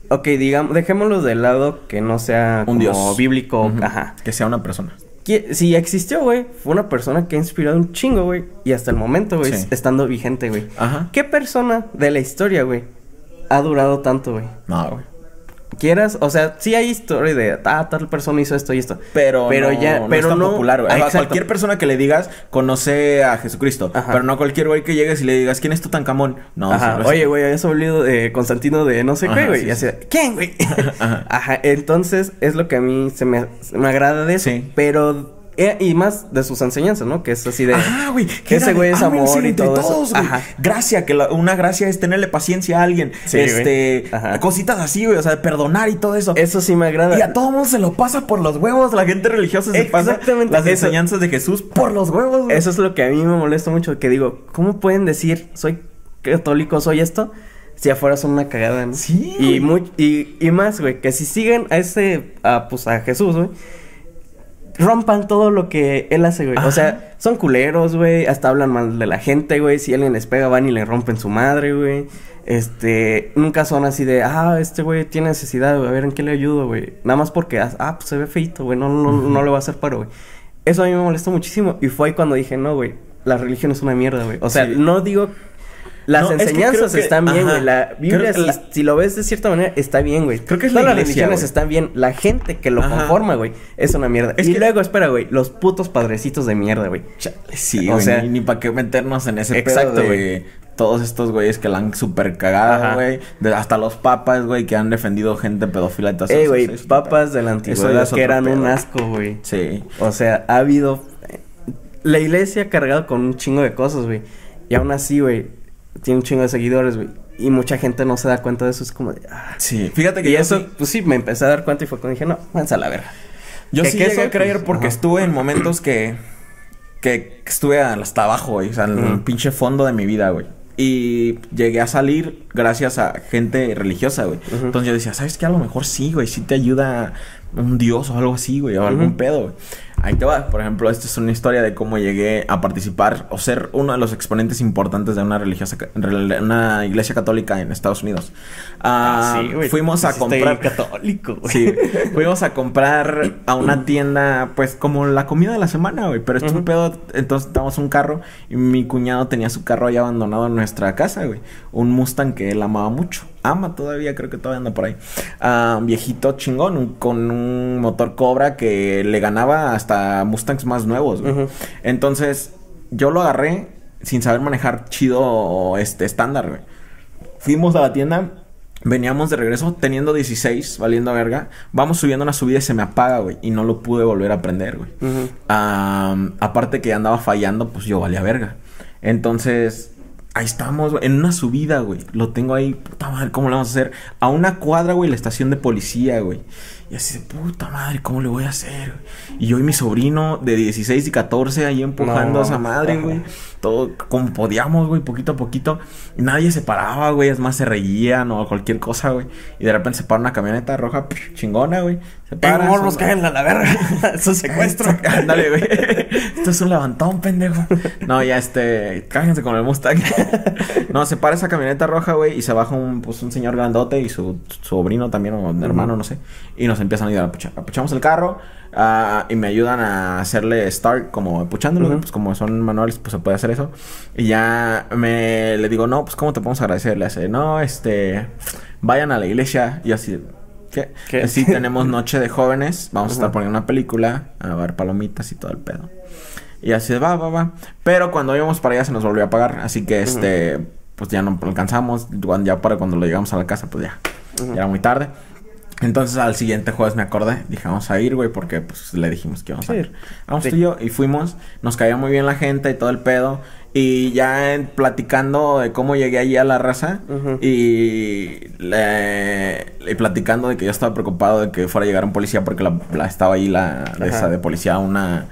[SPEAKER 2] ok, digamos, dejémoslo de lado que no sea
[SPEAKER 1] un
[SPEAKER 2] como
[SPEAKER 1] dios
[SPEAKER 2] bíblico,
[SPEAKER 1] Ujú.
[SPEAKER 2] ajá.
[SPEAKER 1] Que sea una persona.
[SPEAKER 2] Que- Si existió, güey, fue una persona que ha inspirado un chingo, güey. Y hasta el momento, güey,
[SPEAKER 1] Sí.
[SPEAKER 2] estando vigente, güey.
[SPEAKER 1] Ajá.
[SPEAKER 2] ¿Qué persona de la historia, güey, ha durado tanto, güey?
[SPEAKER 1] No, güey.
[SPEAKER 2] Quieras, o sea, sí hay historia de, ah, tal persona hizo esto y esto.
[SPEAKER 1] Pero,
[SPEAKER 2] Pero
[SPEAKER 1] no,
[SPEAKER 2] ya-
[SPEAKER 1] no
[SPEAKER 2] pero
[SPEAKER 1] es tan
[SPEAKER 2] no-
[SPEAKER 1] popular, güey.
[SPEAKER 2] Exacto.
[SPEAKER 1] cualquier persona que le digas conoce a Jesucristo.
[SPEAKER 2] Ajá.
[SPEAKER 1] Pero no cualquier güey que llegues y le digas, ¿quién es Tutankamón? No,
[SPEAKER 2] Ajá,
[SPEAKER 1] es-
[SPEAKER 2] oye, güey, habías olvidado de Constantino de no sé
[SPEAKER 1] Ajá,
[SPEAKER 2] qué, güey.
[SPEAKER 1] sí,
[SPEAKER 2] y así, ¿quién, güey?
[SPEAKER 1] Ajá.
[SPEAKER 2] Ajá. entonces es lo que a mí se me, se me agrada de eso.
[SPEAKER 1] Sí.
[SPEAKER 2] Pero, eh, y más de sus enseñanzas, ¿no? Que es así de.
[SPEAKER 1] Ajá, güey.
[SPEAKER 2] Que ese güey es
[SPEAKER 1] "Ámense
[SPEAKER 2] amor y todo eso".
[SPEAKER 1] todos, güey.
[SPEAKER 2] Ajá.
[SPEAKER 1] Gracia, que la- una gracia es tenerle paciencia a alguien.
[SPEAKER 2] Sí,
[SPEAKER 1] este.
[SPEAKER 2] Ajá.
[SPEAKER 1] cositas así, güey. O sea, de perdonar y todo eso.
[SPEAKER 2] Eso sí me agrada.
[SPEAKER 1] Y a todo mundo se lo pasa por los huevos. La gente religiosa se pasa las
[SPEAKER 2] eso-
[SPEAKER 1] enseñanzas de Jesús por los huevos, güey.
[SPEAKER 2] Eso es lo que a mí me molesta mucho, que digo, ¿cómo pueden decir soy católico, soy esto? Si afuera son una cagada, ¿no?
[SPEAKER 1] Sí,
[SPEAKER 2] Y, muy, y, y más, güey, que si siguen a ese, a, pues a Jesús, güey, rompan todo lo que él hace, güey.
[SPEAKER 1] Ajá.
[SPEAKER 2] O sea, son culeros, güey, hasta hablan mal de la gente, güey. Si alguien les pega, van y le rompen su madre, güey. Este, nunca son así de, ah, este güey tiene necesidad, güey, a ver en qué le ayudo, güey. Nada más porque, ah, pues se ve feito, güey, no, no, no le va a hacer paro, güey. Eso a mí me molestó muchísimo y fue ahí cuando dije, no, güey, la religión es una mierda, güey. O sea,
[SPEAKER 1] Sí.
[SPEAKER 2] no digo... Las
[SPEAKER 1] No, es que
[SPEAKER 2] enseñanzas
[SPEAKER 1] que-
[SPEAKER 2] están bien, güey. La Biblia, si,
[SPEAKER 1] la-
[SPEAKER 2] si lo ves de cierta manera, está bien, güey.
[SPEAKER 1] Creo que es
[SPEAKER 2] Todas
[SPEAKER 1] la
[SPEAKER 2] las religiones están bien. La gente que lo
[SPEAKER 1] Ajá.
[SPEAKER 2] conforma, güey, es una mierda.
[SPEAKER 1] Es
[SPEAKER 2] y
[SPEAKER 1] que-
[SPEAKER 2] luego, espera, güey, los putos padrecitos de mierda, güey.
[SPEAKER 1] Sí,
[SPEAKER 2] O sea-
[SPEAKER 1] ni, ni para qué meternos en ese
[SPEAKER 2] Exacto, güey.
[SPEAKER 1] todos estos güeyes que la han super cagado, güey. Hasta los papas, güey, que han defendido gente pedófila y todo
[SPEAKER 2] Eh,
[SPEAKER 1] eso,
[SPEAKER 2] güey, papas de la antigüedad que eran un asco, güey.
[SPEAKER 1] Sí.
[SPEAKER 2] O sea, ha habido... La iglesia ha cargado con un chingo de cosas, güey. Y aún así, güey, tiene un chingo de seguidores, güey. Y mucha gente no se da cuenta de eso. Es como de... ah.
[SPEAKER 1] Sí. Fíjate que
[SPEAKER 2] Y
[SPEAKER 1] yo
[SPEAKER 2] eso,
[SPEAKER 1] sí-
[SPEAKER 2] pues sí, me empecé a dar cuenta y fue cuando dije, no, váyanse a la verga.
[SPEAKER 1] Yo
[SPEAKER 2] ¿Qué-
[SPEAKER 1] sí
[SPEAKER 2] qué
[SPEAKER 1] llegué a creer
[SPEAKER 2] Pues,
[SPEAKER 1] porque
[SPEAKER 2] ajá.
[SPEAKER 1] estuve en momentos que, que estuve hasta abajo, güey. O sea, en el
[SPEAKER 2] Ujú.
[SPEAKER 1] pinche fondo de mi vida, güey. Y llegué a salir gracias a gente religiosa, güey. Entonces yo decía, ¿sabes qué? A lo mejor sí, güey. Sí te ayuda un dios o algo así, güey. O algún pedo, güey. Ahí te va. Por ejemplo, esta es una historia de cómo llegué a participar o ser uno de los exponentes importantes de una religiosa, rel- una iglesia católica en Estados Unidos. Ah,
[SPEAKER 2] güey,
[SPEAKER 1] fuimos a
[SPEAKER 2] sí
[SPEAKER 1] comprar...
[SPEAKER 2] católico, güey.
[SPEAKER 1] Sí, fuimos a comprar a una tienda, pues como la comida de la semana, güey. Pero esto es un pedo. Entonces estábamos un carro y mi cuñado tenía su carro ahí abandonado en nuestra casa, güey. Un Mustang que él amaba mucho. Ama todavía, creo que todavía anda por ahí. Ah, viejito chingón, un- con un motor Cobra que le ganaba hasta Mustangs más nuevos, güey. Entonces yo lo agarré sin saber manejar chido este estándar, güey. Fuimos a la tienda, veníamos de regreso teniendo 16, valiendo verga. Vamos subiendo una subida y se me apaga, güey. Y no lo pude volver a prender, güey. Aparte que andaba fallando, pues yo valía verga. Entonces, Ahí estamos, en una subida, güey. Lo tengo ahí, puta madre, ¿cómo le vamos a hacer? A una cuadra, güey, la estación de policía, güey. Y así de puta madre, ¿cómo le voy a hacer? Y yo y mi sobrino de 16 y 14 ahí empujando a esa madre, güey. Todo como podíamos, güey, poquito a poquito. Y nadie se paraba, güey. Es más, se reían o cualquier cosa, güey. Y de repente se para una camioneta roja chingona, güey. Se para.
[SPEAKER 2] morros, caen a la verga. Eso es secuestro.
[SPEAKER 1] Ándale, güey. Esto es un levantón, pendejo. No, ya este. Cájense con el Mustang. no, se para esa camioneta roja, güey. Y se baja un, pues, un señor grandote y su, sobrino también, o hermano, no sé. Y nos empiezan a ayudar. Apuchamos el carro uh, y me ayudan a hacerle start como puchándolo. Pues como son manuales, pues se puede hacer eso. Y ya me le digo, no, pues ¿cómo te podemos agradecer? Le hace, no, este, vayan a la iglesia. Y así, ¿qué? ¿Qué? Sí, tenemos noche de jóvenes. Vamos a estar poniendo una película, a ver palomitas y todo el pedo. Y así, va, va, va. Pero cuando íbamos para allá se nos volvió a pagar. Así que, este, pues ya no alcanzamos. Ya para cuando lo llegamos a la casa, pues ya. Ya era muy tarde. Entonces al siguiente jueves me acordé, dije, vamos a ir, güey, porque pues le dijimos que íbamos a ir. Vamos tú y yo, y fuimos, nos caía muy bien la gente y todo el pedo. Y ya platicando de cómo llegué allí a la raza y, le, platicando de que yo estaba preocupado de que fuera a llegar un policía porque la, estaba ahí la de, esa de policía a una,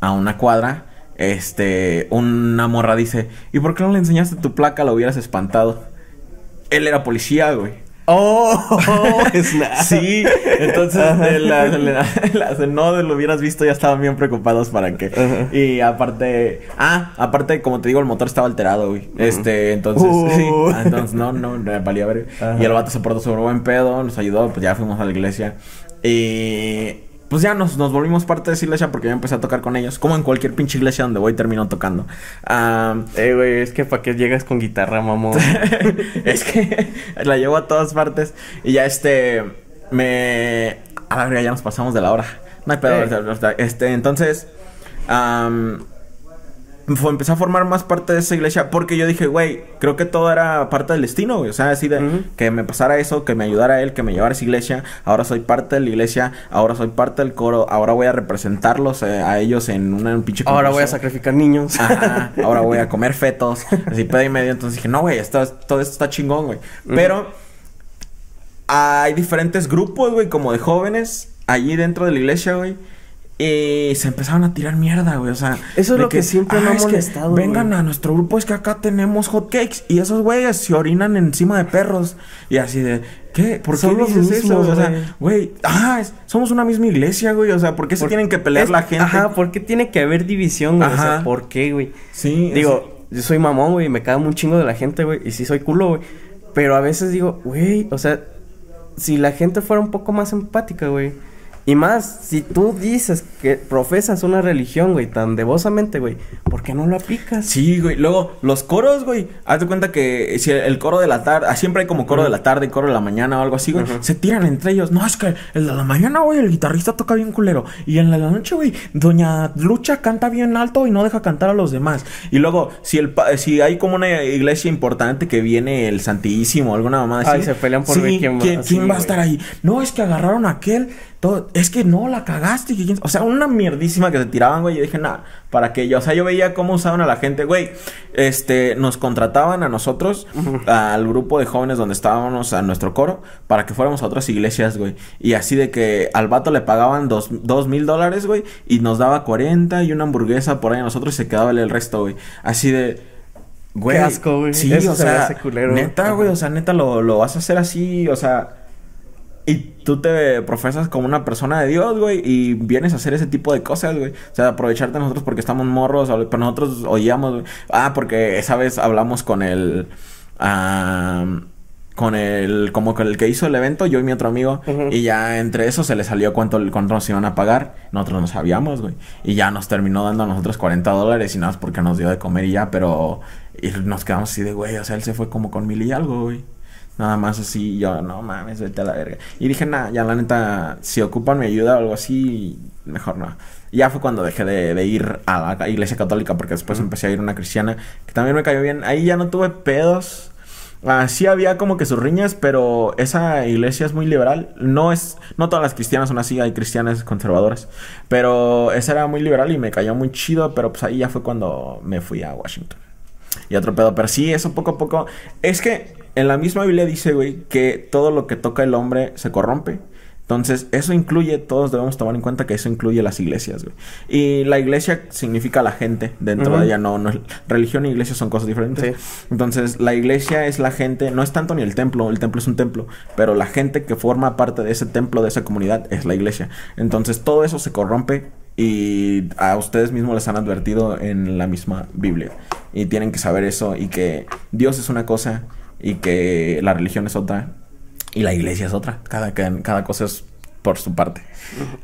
[SPEAKER 1] a una cuadra. Este, una morra dice, ¿y por qué no le enseñaste tu placa? Lo hubieras espantado. Él era policía, güey.
[SPEAKER 2] Oh,
[SPEAKER 1] sí, entonces las no lo hubieras visto ya estaban bien preocupados para que. Y aparte, ah, aparte como te digo el motor estaba alterado, güey. Este, entonces, sí, uh. ah, entonces no, no, valía ver. Y el vato se portó sobre buen pedo, nos ayudó, pues ya fuimos a la iglesia. Y pues ya nos, nos volvimos parte de esa iglesia porque yo empecé a tocar con ellos. Como en cualquier pinche iglesia donde voy termino tocando.
[SPEAKER 2] eh, güey, es que para qué llegas con guitarra, mamón.
[SPEAKER 1] es que la llevo a todas partes. Y ya este. Me. A la ya nos pasamos de la hora. No hay pedo. Eh. Este, entonces fue, empecé a formar más parte de esa iglesia porque yo dije, güey, creo que todo era parte del destino, güey. O sea, así de que me pasara eso, que me ayudara él, que me llevara a esa iglesia. Ahora soy parte de la iglesia, ahora soy parte del coro, ahora voy a representarlos eh, a ellos en una, un pinche
[SPEAKER 2] Ahora voy a sacrificar niños.
[SPEAKER 1] ahora voy a comer fetos. Así pedo y medio. Entonces dije, no, güey, todo esto está chingón, güey. Pero hay diferentes grupos, güey, como de jóvenes allí dentro de la iglesia, güey y se empezaron a tirar mierda, güey. O sea,
[SPEAKER 2] eso es lo que, siempre me ha molestado.
[SPEAKER 1] vengan a nuestro grupo, es que acá tenemos hot cakes y esos güeyes se orinan encima de perros. Y así de, ¿qué? ¿Por qué dices eso? O sea, güey, ah, somos una misma iglesia, güey. O sea, ¿por qué se tienen que pelear la gente?
[SPEAKER 2] Ajá, ¿por qué tiene que haber división, güey? O sea, ¿por qué, güey? Sí. Digo, yo soy mamón, güey, me cago un chingo de la gente, güey. Y sí soy culo, güey. Pero a veces digo, güey, o sea, si la gente fuera un poco más empática, güey y más, si tú dices que profesas una religión, güey, tan devosamente, güey, ¿por qué no lo aplicas?
[SPEAKER 1] Sí, güey. Luego, los coros, güey, haz de cuenta que si el, coro de la tarde, ah, siempre hay como coro de la tarde y coro de la mañana o algo así, güey, se tiran entre ellos. No, es que el de la mañana, güey, el guitarrista toca bien culero. Y en la noche, güey, Doña Lucha canta bien alto y no deja cantar a los demás. Y luego, si el si hay como una iglesia importante que viene el Santísimo, alguna mamá así.
[SPEAKER 2] Ay, se pelean por
[SPEAKER 1] ver quién, va, a estar ahí. No, es que agarraron a aquel todo, es que no, la cagaste. O sea, una mierdísima que se tiraban, güey. Yo dije, nada, ¿para qué? Yo, o sea, yo veía cómo usaban a la gente, güey. Este, nos contrataban a nosotros, al grupo de jóvenes donde estábamos, a nuestro coro, para que fuéramos a otras iglesias, güey. Y así de que al vato le pagaban dos, dos mil dólares, güey, y nos daba 40 y una hamburguesa por ahí a nosotros y se quedaba el resto, güey. Así de.
[SPEAKER 2] Güey. Qué asco, güey.
[SPEAKER 1] Sí, o sea, neta, güey, o sea, neta lo, lo vas a hacer así, o sea y tú te profesas como una persona de Dios, güey, y vienes a hacer ese tipo de cosas, güey. O sea, aprovecharte de nosotros porque estamos morros, pero nosotros oíamos, güey. Ah, porque esa vez hablamos con el... con el, como con el que hizo el evento, yo y mi otro amigo, y ya entre eso se le salió cuánto, cuánto nos iban a pagar, nosotros no sabíamos, güey, y ya nos terminó dando a nosotros 40 dólares y nada más porque nos dio de comer y ya, pero y nos quedamos así de, güey, o sea, él se fue como con mil y algo, güey. Nada más así, yo, no mames, vete a la verga. Y dije, nada, ya la neta, si ocupan mi ayuda o algo así, mejor no. Y ya fue cuando dejé de, ir a la iglesia católica, porque después empecé a ir a una cristiana, que también me cayó bien. Ahí ya no tuve pedos. Ah, sí había como que sus riñas, pero esa iglesia es muy liberal. No es, no todas las cristianas son así, hay cristianas conservadoras. Pero esa era muy liberal y me cayó muy chido, pero pues ahí ya fue cuando me fui a Washington. Y otro pedo. Pero sí, eso poco a poco. Es que en la misma Biblia dice, güey, que todo lo que toca el hombre se corrompe. Entonces, eso incluye, todos debemos tomar en cuenta que eso incluye las iglesias, güey. Y la iglesia significa la gente dentro de ella, no, no, religión e iglesia son cosas diferentes. Entonces, la iglesia es la gente, no es tanto ni el templo, el templo es un templo, pero la gente que forma parte de ese templo, de esa comunidad, es la iglesia. Entonces, todo eso se corrompe y a ustedes mismos les han advertido en la misma Biblia. Y tienen que saber eso y que Dios es una cosa y que la religión es otra y la iglesia es otra. Cada, cada, cada cosa es por su parte.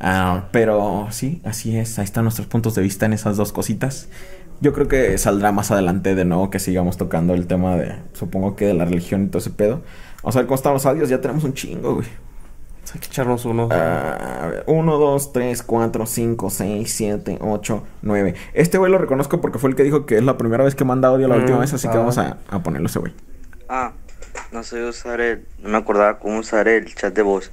[SPEAKER 1] Ah, pero sí, así es. Ahí están nuestros puntos de vista en esas dos cositas. Yo creo que saldrá más adelante de nuevo que sigamos tocando el tema de, supongo que de la religión y todo ese pedo. Vamos a ver cómo están los audios. Ya tenemos un chingo, güey.
[SPEAKER 2] Hay que echarnos uno.
[SPEAKER 1] Ah, a ver, 1, 2, 3, 4, 5, 6, 7, 8, 9. Este güey lo reconozco porque fue el que dijo que es la primera vez que manda audio la
[SPEAKER 2] Mm,
[SPEAKER 1] última vez, así que
[SPEAKER 2] ah.
[SPEAKER 1] vamos a, a ponerlo ese güey.
[SPEAKER 3] Ah, no sé usar el. No me acordaba cómo usar el chat de voz.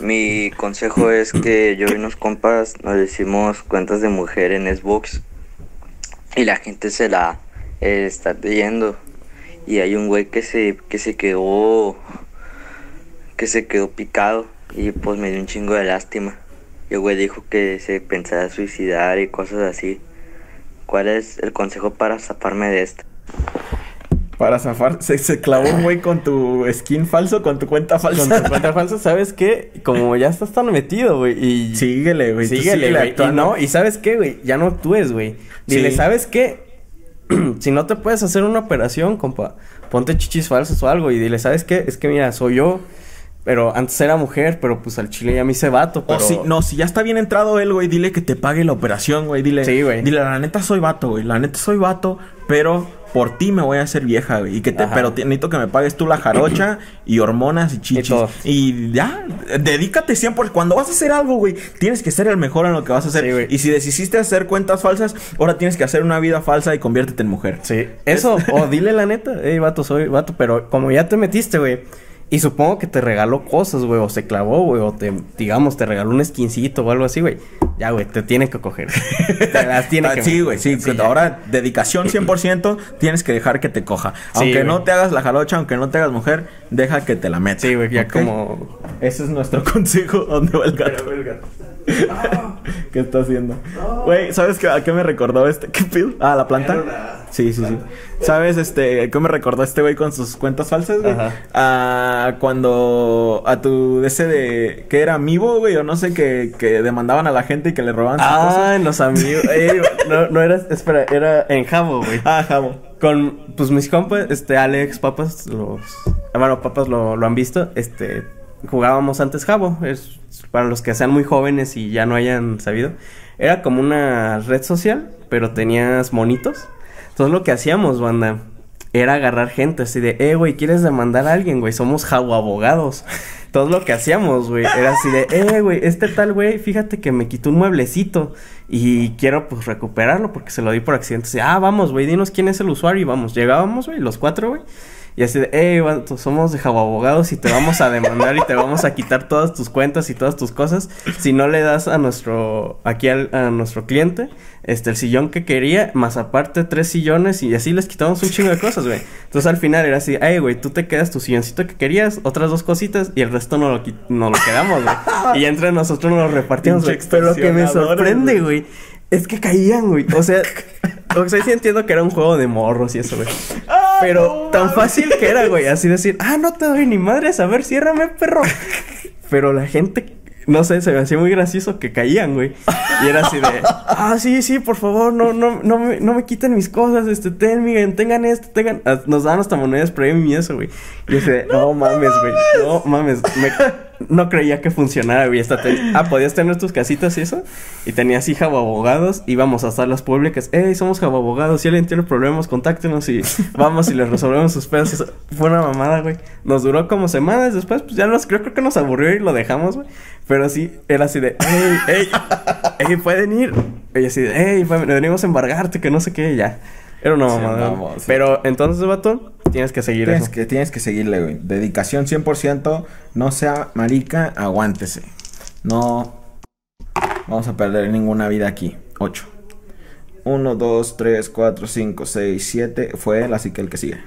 [SPEAKER 3] Mi consejo es que yo y unos compas nos decimos cuentas de mujer en Xbox y la gente se la eh, está leyendo. Y hay un güey que se, que se quedó. que se quedó picado y pues me dio un chingo de lástima. Y el güey dijo que se pensaba suicidar y cosas así. ¿Cuál es el consejo para zafarme de esto?
[SPEAKER 1] Para zafar, se, se clavó un güey con tu skin falso, con tu cuenta falsa.
[SPEAKER 2] Con tu cuenta falsa, ¿sabes qué? Como ya estás tan metido, güey. Y
[SPEAKER 1] Síguele, güey.
[SPEAKER 2] Síguele, güey. Y no, y ¿sabes qué, güey? Ya no actúes, güey. Dile,
[SPEAKER 1] Sí.
[SPEAKER 2] ¿sabes qué? si no te puedes hacer una operación, compa, ponte chichis falsas o algo y dile, ¿sabes qué? Es que mira, soy yo, pero antes era mujer, pero pues al chile ya me hice vato,
[SPEAKER 1] O
[SPEAKER 2] pero...
[SPEAKER 1] si, no, si ya está bien entrado él, güey, dile que te pague la operación, güey. Dile,
[SPEAKER 2] Sí, güey.
[SPEAKER 1] Dile, la neta soy vato, güey. La neta soy vato, pero por ti me voy a hacer vieja, güey. Y que te,
[SPEAKER 2] Ajá.
[SPEAKER 1] pero te- necesito que me pagues tú la jarocha y hormonas y chichis.
[SPEAKER 2] todo.
[SPEAKER 1] Y, ya, dedícate siempre. Cuando vas a hacer algo, güey, tienes que ser el mejor en lo que vas a hacer.
[SPEAKER 2] Sí, güey.
[SPEAKER 1] y si decidiste hacer cuentas falsas, ahora tienes que hacer una vida falsa y conviértete en mujer.
[SPEAKER 2] Sí, eso, o dile la neta, hey, vato, soy vato, pero como ya te metiste, güey, y supongo que te regaló cosas, güey, o se clavó, güey, o te, digamos, te regaló un skincito o algo así, güey, ya, güey, te tiene que coger. te las tiene
[SPEAKER 1] Ah,
[SPEAKER 2] que
[SPEAKER 1] Sí, güey, sí.
[SPEAKER 2] ya.
[SPEAKER 1] ahora, dedicación 100%, tienes que dejar que te coja. Aunque no te hagas la jarocha, aunque no te hagas mujer, deja que te la metas.
[SPEAKER 2] Sí, güey, ya como...
[SPEAKER 1] Ese es nuestro consejo. ¿Dónde va el gato? ¿Qué está haciendo? Güey, ¿sabes qué, a qué me recordó este? ¿Qué pido? Ah, la planta. Sí, sí, sí. ¿Sabes este qué me recordó este güey con sus cuentas falsas, güey?
[SPEAKER 2] Ajá.
[SPEAKER 1] A cuando a tu ese de que era amigo, güey, o no sé que, que demandaban a la gente y que le robaban sus cosas.
[SPEAKER 2] Ah, en los amigos. eh, no, no era, espera, era en Jabo, güey.
[SPEAKER 1] Ah, jabo.
[SPEAKER 2] Con, pues mis compas, este, Alex, papas, los... Bueno, papas lo, lo han visto, este... Jugábamos antes Jabo, es para los que sean muy jóvenes y ya no hayan sabido. Era como una red social, pero tenías monitos. Entonces lo que hacíamos, banda, era agarrar gente así de, eh, güey, ¿quieres demandar a alguien, güey? Somos Jabo abogados. Entonces lo que hacíamos, güey, era así de, eh, güey, este tal güey, fíjate que me quitó un mueblecito y quiero pues recuperarlo porque se lo di por accidente. Así, ah, vamos, güey, dinos quién es el usuario y vamos. Llegábamos, güey, los cuatro, güey. Y así de, vato, somos de Jabo Abogados y te vamos a demandar y te vamos a quitar todas tus cuentas y todas tus cosas si no le das a nuestro, aquí al- a nuestro cliente, este, el sillón que quería, más aparte tres sillones y así les quitamos un chingo de cosas, güey. Entonces al final era así, ay, güey, tú te quedas tu silloncito que querías, otras dos cositas y el resto no lo, no lo quedamos, güey. Y entre nosotros nos lo repartimos, güey. Pero lo que me sorprende,
[SPEAKER 1] güey.
[SPEAKER 2] güey, es que caían, güey. O sea, o sea, sí entiendo que era un juego de morros y eso, güey. Pero
[SPEAKER 1] no
[SPEAKER 2] tan fácil que era, güey, así decir, ah, no te doy ni madres, a ver, ciérrame, perro. Pero la gente, no sé, se me hacía muy gracioso que caían, güey. Y era así de, ah, sí, sí, por favor, no, no, no, me, no me quiten mis cosas, este, ten, miren, tengan esto, tengan. Nos daban hasta monedas premium y eso, güey. Y yo así de, no mames, güey, no mames. Me- no creía que funcionara, güey. Hasta Ah, podías tener tus casitas y eso. Y tenías o abogados. Íbamos a salas públicas. Ey, somos abogados. Si alguien tiene problemas, contáctenos y vamos y les resolvemos sus pedos. Fue una mamada, güey. Nos duró como semanas. Después, pues ya nos creo, creo que nos aburrió y lo dejamos, güey. Pero sí, era así de, ey, ey, ey, pueden ir. Y así de, ey, venimos a embargarte, que no sé qué, y ya. Era una
[SPEAKER 1] Se
[SPEAKER 2] mamada.
[SPEAKER 1] sí.
[SPEAKER 2] Pero entonces, vato, tienes que seguir
[SPEAKER 1] Tienes
[SPEAKER 2] eso.
[SPEAKER 1] que, tienes que seguirle, güey. Dedicación 100%. No sea marica, aguántese. No vamos a perder ninguna vida aquí. 8. 1, 2, 3, 4, 5, 6, 7. Fue él, así que el que sigue.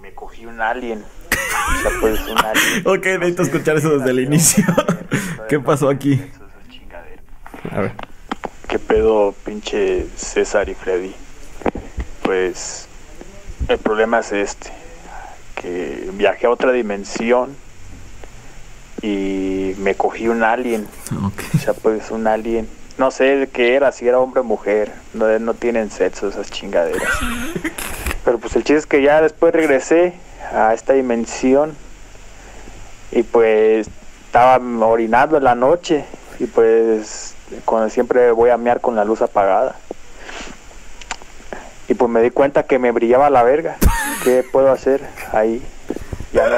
[SPEAKER 4] Me cogí un alien. O sea, pues un alien.
[SPEAKER 1] Ok, necesito escuchar eso desde el inicio. ¿Qué pasó aquí?
[SPEAKER 4] Eso es chingadera.
[SPEAKER 2] A ver.
[SPEAKER 4] ¿Qué pedo, pinche César y Freddy? Pues el problema es este, que viajé a otra dimensión y me cogí un alien, o sea, pues un alien. No sé de qué era, si era hombre o mujer, no, no tienen sexo esas chingaderas. Pero pues el chiste es que ya después regresé a esta dimensión y pues estaba orinando en la noche y pues cuando siempre voy a mear con la luz apagada. Y pues me di cuenta que me brillaba la verga. ¿Qué puedo hacer ahí? Ya no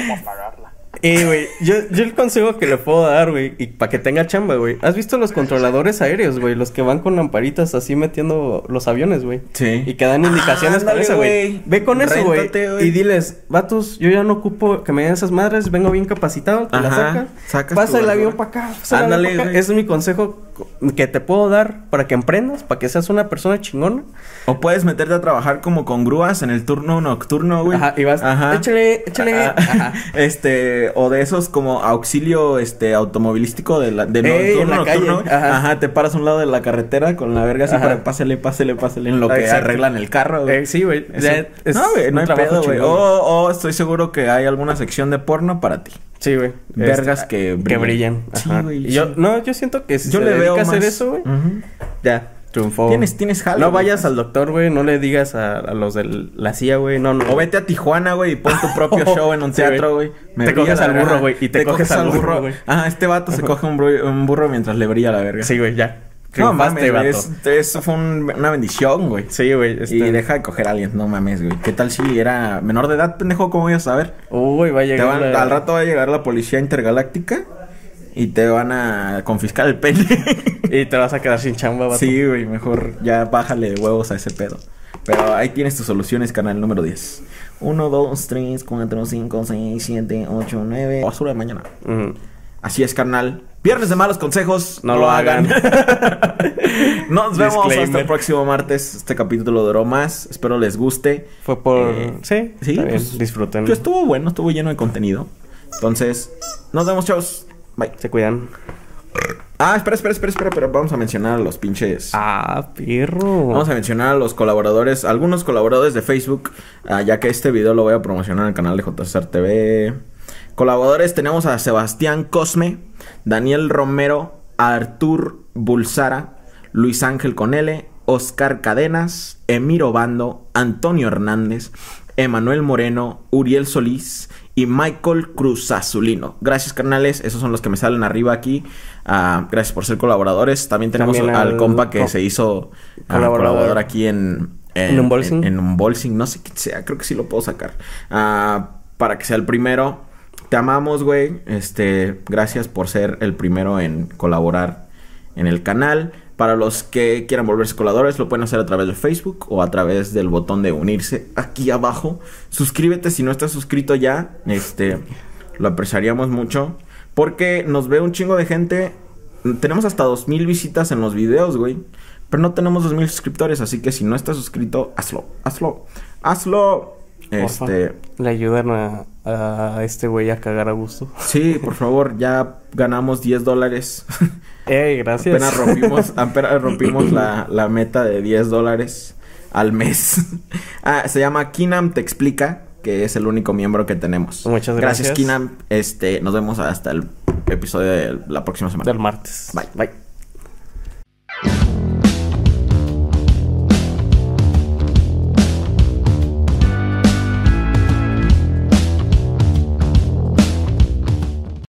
[SPEAKER 4] cómo apagarla.
[SPEAKER 2] Eh, güey, yo, yo el consejo que le puedo dar, güey, y para que tenga chamba, güey. ¿Has visto los controladores aéreos, güey? Los que van con lamparitas así metiendo los aviones, güey.
[SPEAKER 1] Sí.
[SPEAKER 2] Y que dan indicaciones
[SPEAKER 1] Ah,
[SPEAKER 2] para
[SPEAKER 1] ándale,
[SPEAKER 2] eso, güey. Ve con eso, güey. Y diles, vatos, yo ya no ocupo que me den esas madres, vengo bien capacitado, te la
[SPEAKER 1] Ajá,
[SPEAKER 2] saca.
[SPEAKER 1] sacas
[SPEAKER 2] Pasa el avión para acá,
[SPEAKER 1] Ándale, güey.
[SPEAKER 2] Ese es mi consejo que te puedo dar para que emprendas, para que seas una persona chingona.
[SPEAKER 1] O puedes meterte a trabajar como con grúas en el turno nocturno, güey.
[SPEAKER 2] Ajá, y vas, échale, échale.
[SPEAKER 1] Ajá.
[SPEAKER 2] Ajá.
[SPEAKER 1] Este, o de esos como auxilio este automovilístico de la de no-
[SPEAKER 2] Ey,
[SPEAKER 1] turno nocturno,
[SPEAKER 2] ajá.
[SPEAKER 1] Ajá. te paras a un lado de la carretera con la verga así
[SPEAKER 2] Ajá.
[SPEAKER 1] para pásele, pásele, pásele en lo que
[SPEAKER 2] Exacto.
[SPEAKER 1] arreglan el carro, güey.
[SPEAKER 2] Eh, sí, güey.
[SPEAKER 1] No, güey, no hay pedo, güey. O, o estoy seguro que hay alguna sección de porno para ti.
[SPEAKER 2] Sí, güey.
[SPEAKER 1] Vergas
[SPEAKER 2] Este,
[SPEAKER 1] que
[SPEAKER 2] Que
[SPEAKER 1] brillan.
[SPEAKER 2] brillan.
[SPEAKER 1] Sí, güey,
[SPEAKER 2] yo, no, yo siento que si
[SPEAKER 1] Yo
[SPEAKER 2] se
[SPEAKER 1] le veo
[SPEAKER 2] a hacer
[SPEAKER 1] más-
[SPEAKER 2] eso, güey, ya, triunfó.
[SPEAKER 1] Tienes- tienes jale,
[SPEAKER 2] No
[SPEAKER 1] güey.
[SPEAKER 2] vayas al doctor, güey, no le digas a, a los de la CIA, güey, no, no.
[SPEAKER 1] O vete a Tijuana, güey, y pon tu propio show en un
[SPEAKER 2] Sí,
[SPEAKER 1] teatro,
[SPEAKER 2] güey.
[SPEAKER 1] güey.
[SPEAKER 2] Te coges al burro, güey, y te coges al burro, güey.
[SPEAKER 1] Ah, este vato se coge un, burro mientras le brilla la verga.
[SPEAKER 2] Sí, güey, ya.
[SPEAKER 1] No mames, güey, es- eso fue un- una bendición, güey.
[SPEAKER 2] Sí, güey. este-
[SPEAKER 1] Y deja de coger a alguien, no mames, güey. ¿Qué tal si era menor de edad, pendejo? ¿Cómo voy a saber?
[SPEAKER 2] Uy, va a llegar
[SPEAKER 1] van-
[SPEAKER 2] la-
[SPEAKER 1] Al rato va a llegar la policía intergaláctica y te van a confiscar el pene.
[SPEAKER 2] Y te vas a quedar sin chamba, vato.
[SPEAKER 1] sí, güey, mejor ya bájale de huevos a ese pedo. Pero ahí tienes tus soluciones, canal número 10. 1, 2, 3, 4, 5, 6, 7, 8, 9. Basura de mañana.
[SPEAKER 2] Ujú.
[SPEAKER 1] Así es, carnal. Viernes de malos consejos.
[SPEAKER 2] No lo hagan.
[SPEAKER 1] Nos vemos hasta
[SPEAKER 2] Disclaimer.
[SPEAKER 1] el próximo martes. Este capítulo duró más. Espero les guste.
[SPEAKER 2] Fue por...
[SPEAKER 1] Eh,
[SPEAKER 2] sí,
[SPEAKER 1] sí, pues,
[SPEAKER 2] disfruten.
[SPEAKER 1] Que estuvo bueno, estuvo lleno de contenido. Entonces, nos vemos, chavos. Bye.
[SPEAKER 2] Se cuidan.
[SPEAKER 1] Ah, espera, espera, espera, espera, pero vamos a mencionar a los pinches.
[SPEAKER 2] Ah, perro.
[SPEAKER 1] Vamos a mencionar a los colaboradores, algunos colaboradores de Facebook, ah, ya que este video lo voy a promocionar en el canal de JCR TV. Colaboradores tenemos a Sebastián Cosme, Daniel Romero, Artur Bulsara, Luis Ángel Conele, Oscar Cadenas, Emiro Bando, Antonio Hernández, Emanuel Moreno, Uriel Solís y Michael Cruz Azulino. Gracias, carnales. Esos son los que me salen arriba aquí. Ah, gracias por ser colaboradores. También tenemos
[SPEAKER 2] También
[SPEAKER 1] al
[SPEAKER 2] al
[SPEAKER 1] compa que se hizo ah,
[SPEAKER 2] colaborador.
[SPEAKER 1] colaborador aquí en,
[SPEAKER 2] ¿En
[SPEAKER 1] en Unboxing. No sé quién sea, creo que sí lo puedo sacar. Ah, para que sea el primero. Te amamos, güey. Este, gracias por ser el primero en colaborar en el canal. Para los que quieran volverse coladores, lo pueden hacer a través de Facebook o a través del botón de unirse aquí abajo. Suscríbete si no estás suscrito ya. Este, lo apreciaríamos mucho. Porque nos ve un chingo de gente. Tenemos hasta 2000 visitas en los videos, güey. Pero no tenemos 2000 suscriptores. Así que si no estás suscrito, hazlo. Hazlo. Hazlo. Este.
[SPEAKER 2] Le ayudan a, a este güey a cagar a gusto.
[SPEAKER 1] Sí, por favor, ya ganamos 10 dólares.
[SPEAKER 2] Ey, gracias.
[SPEAKER 1] apenas rompimos, apenas rompimos la, la meta de 10 dólares al mes. ah, se llama Kinam Te Explica, que es el único miembro que tenemos.
[SPEAKER 2] Muchas gracias.
[SPEAKER 1] Gracias, Kinam. Este, nos vemos hasta el episodio de la próxima semana.
[SPEAKER 2] Del martes.
[SPEAKER 1] Bye.
[SPEAKER 2] Bye.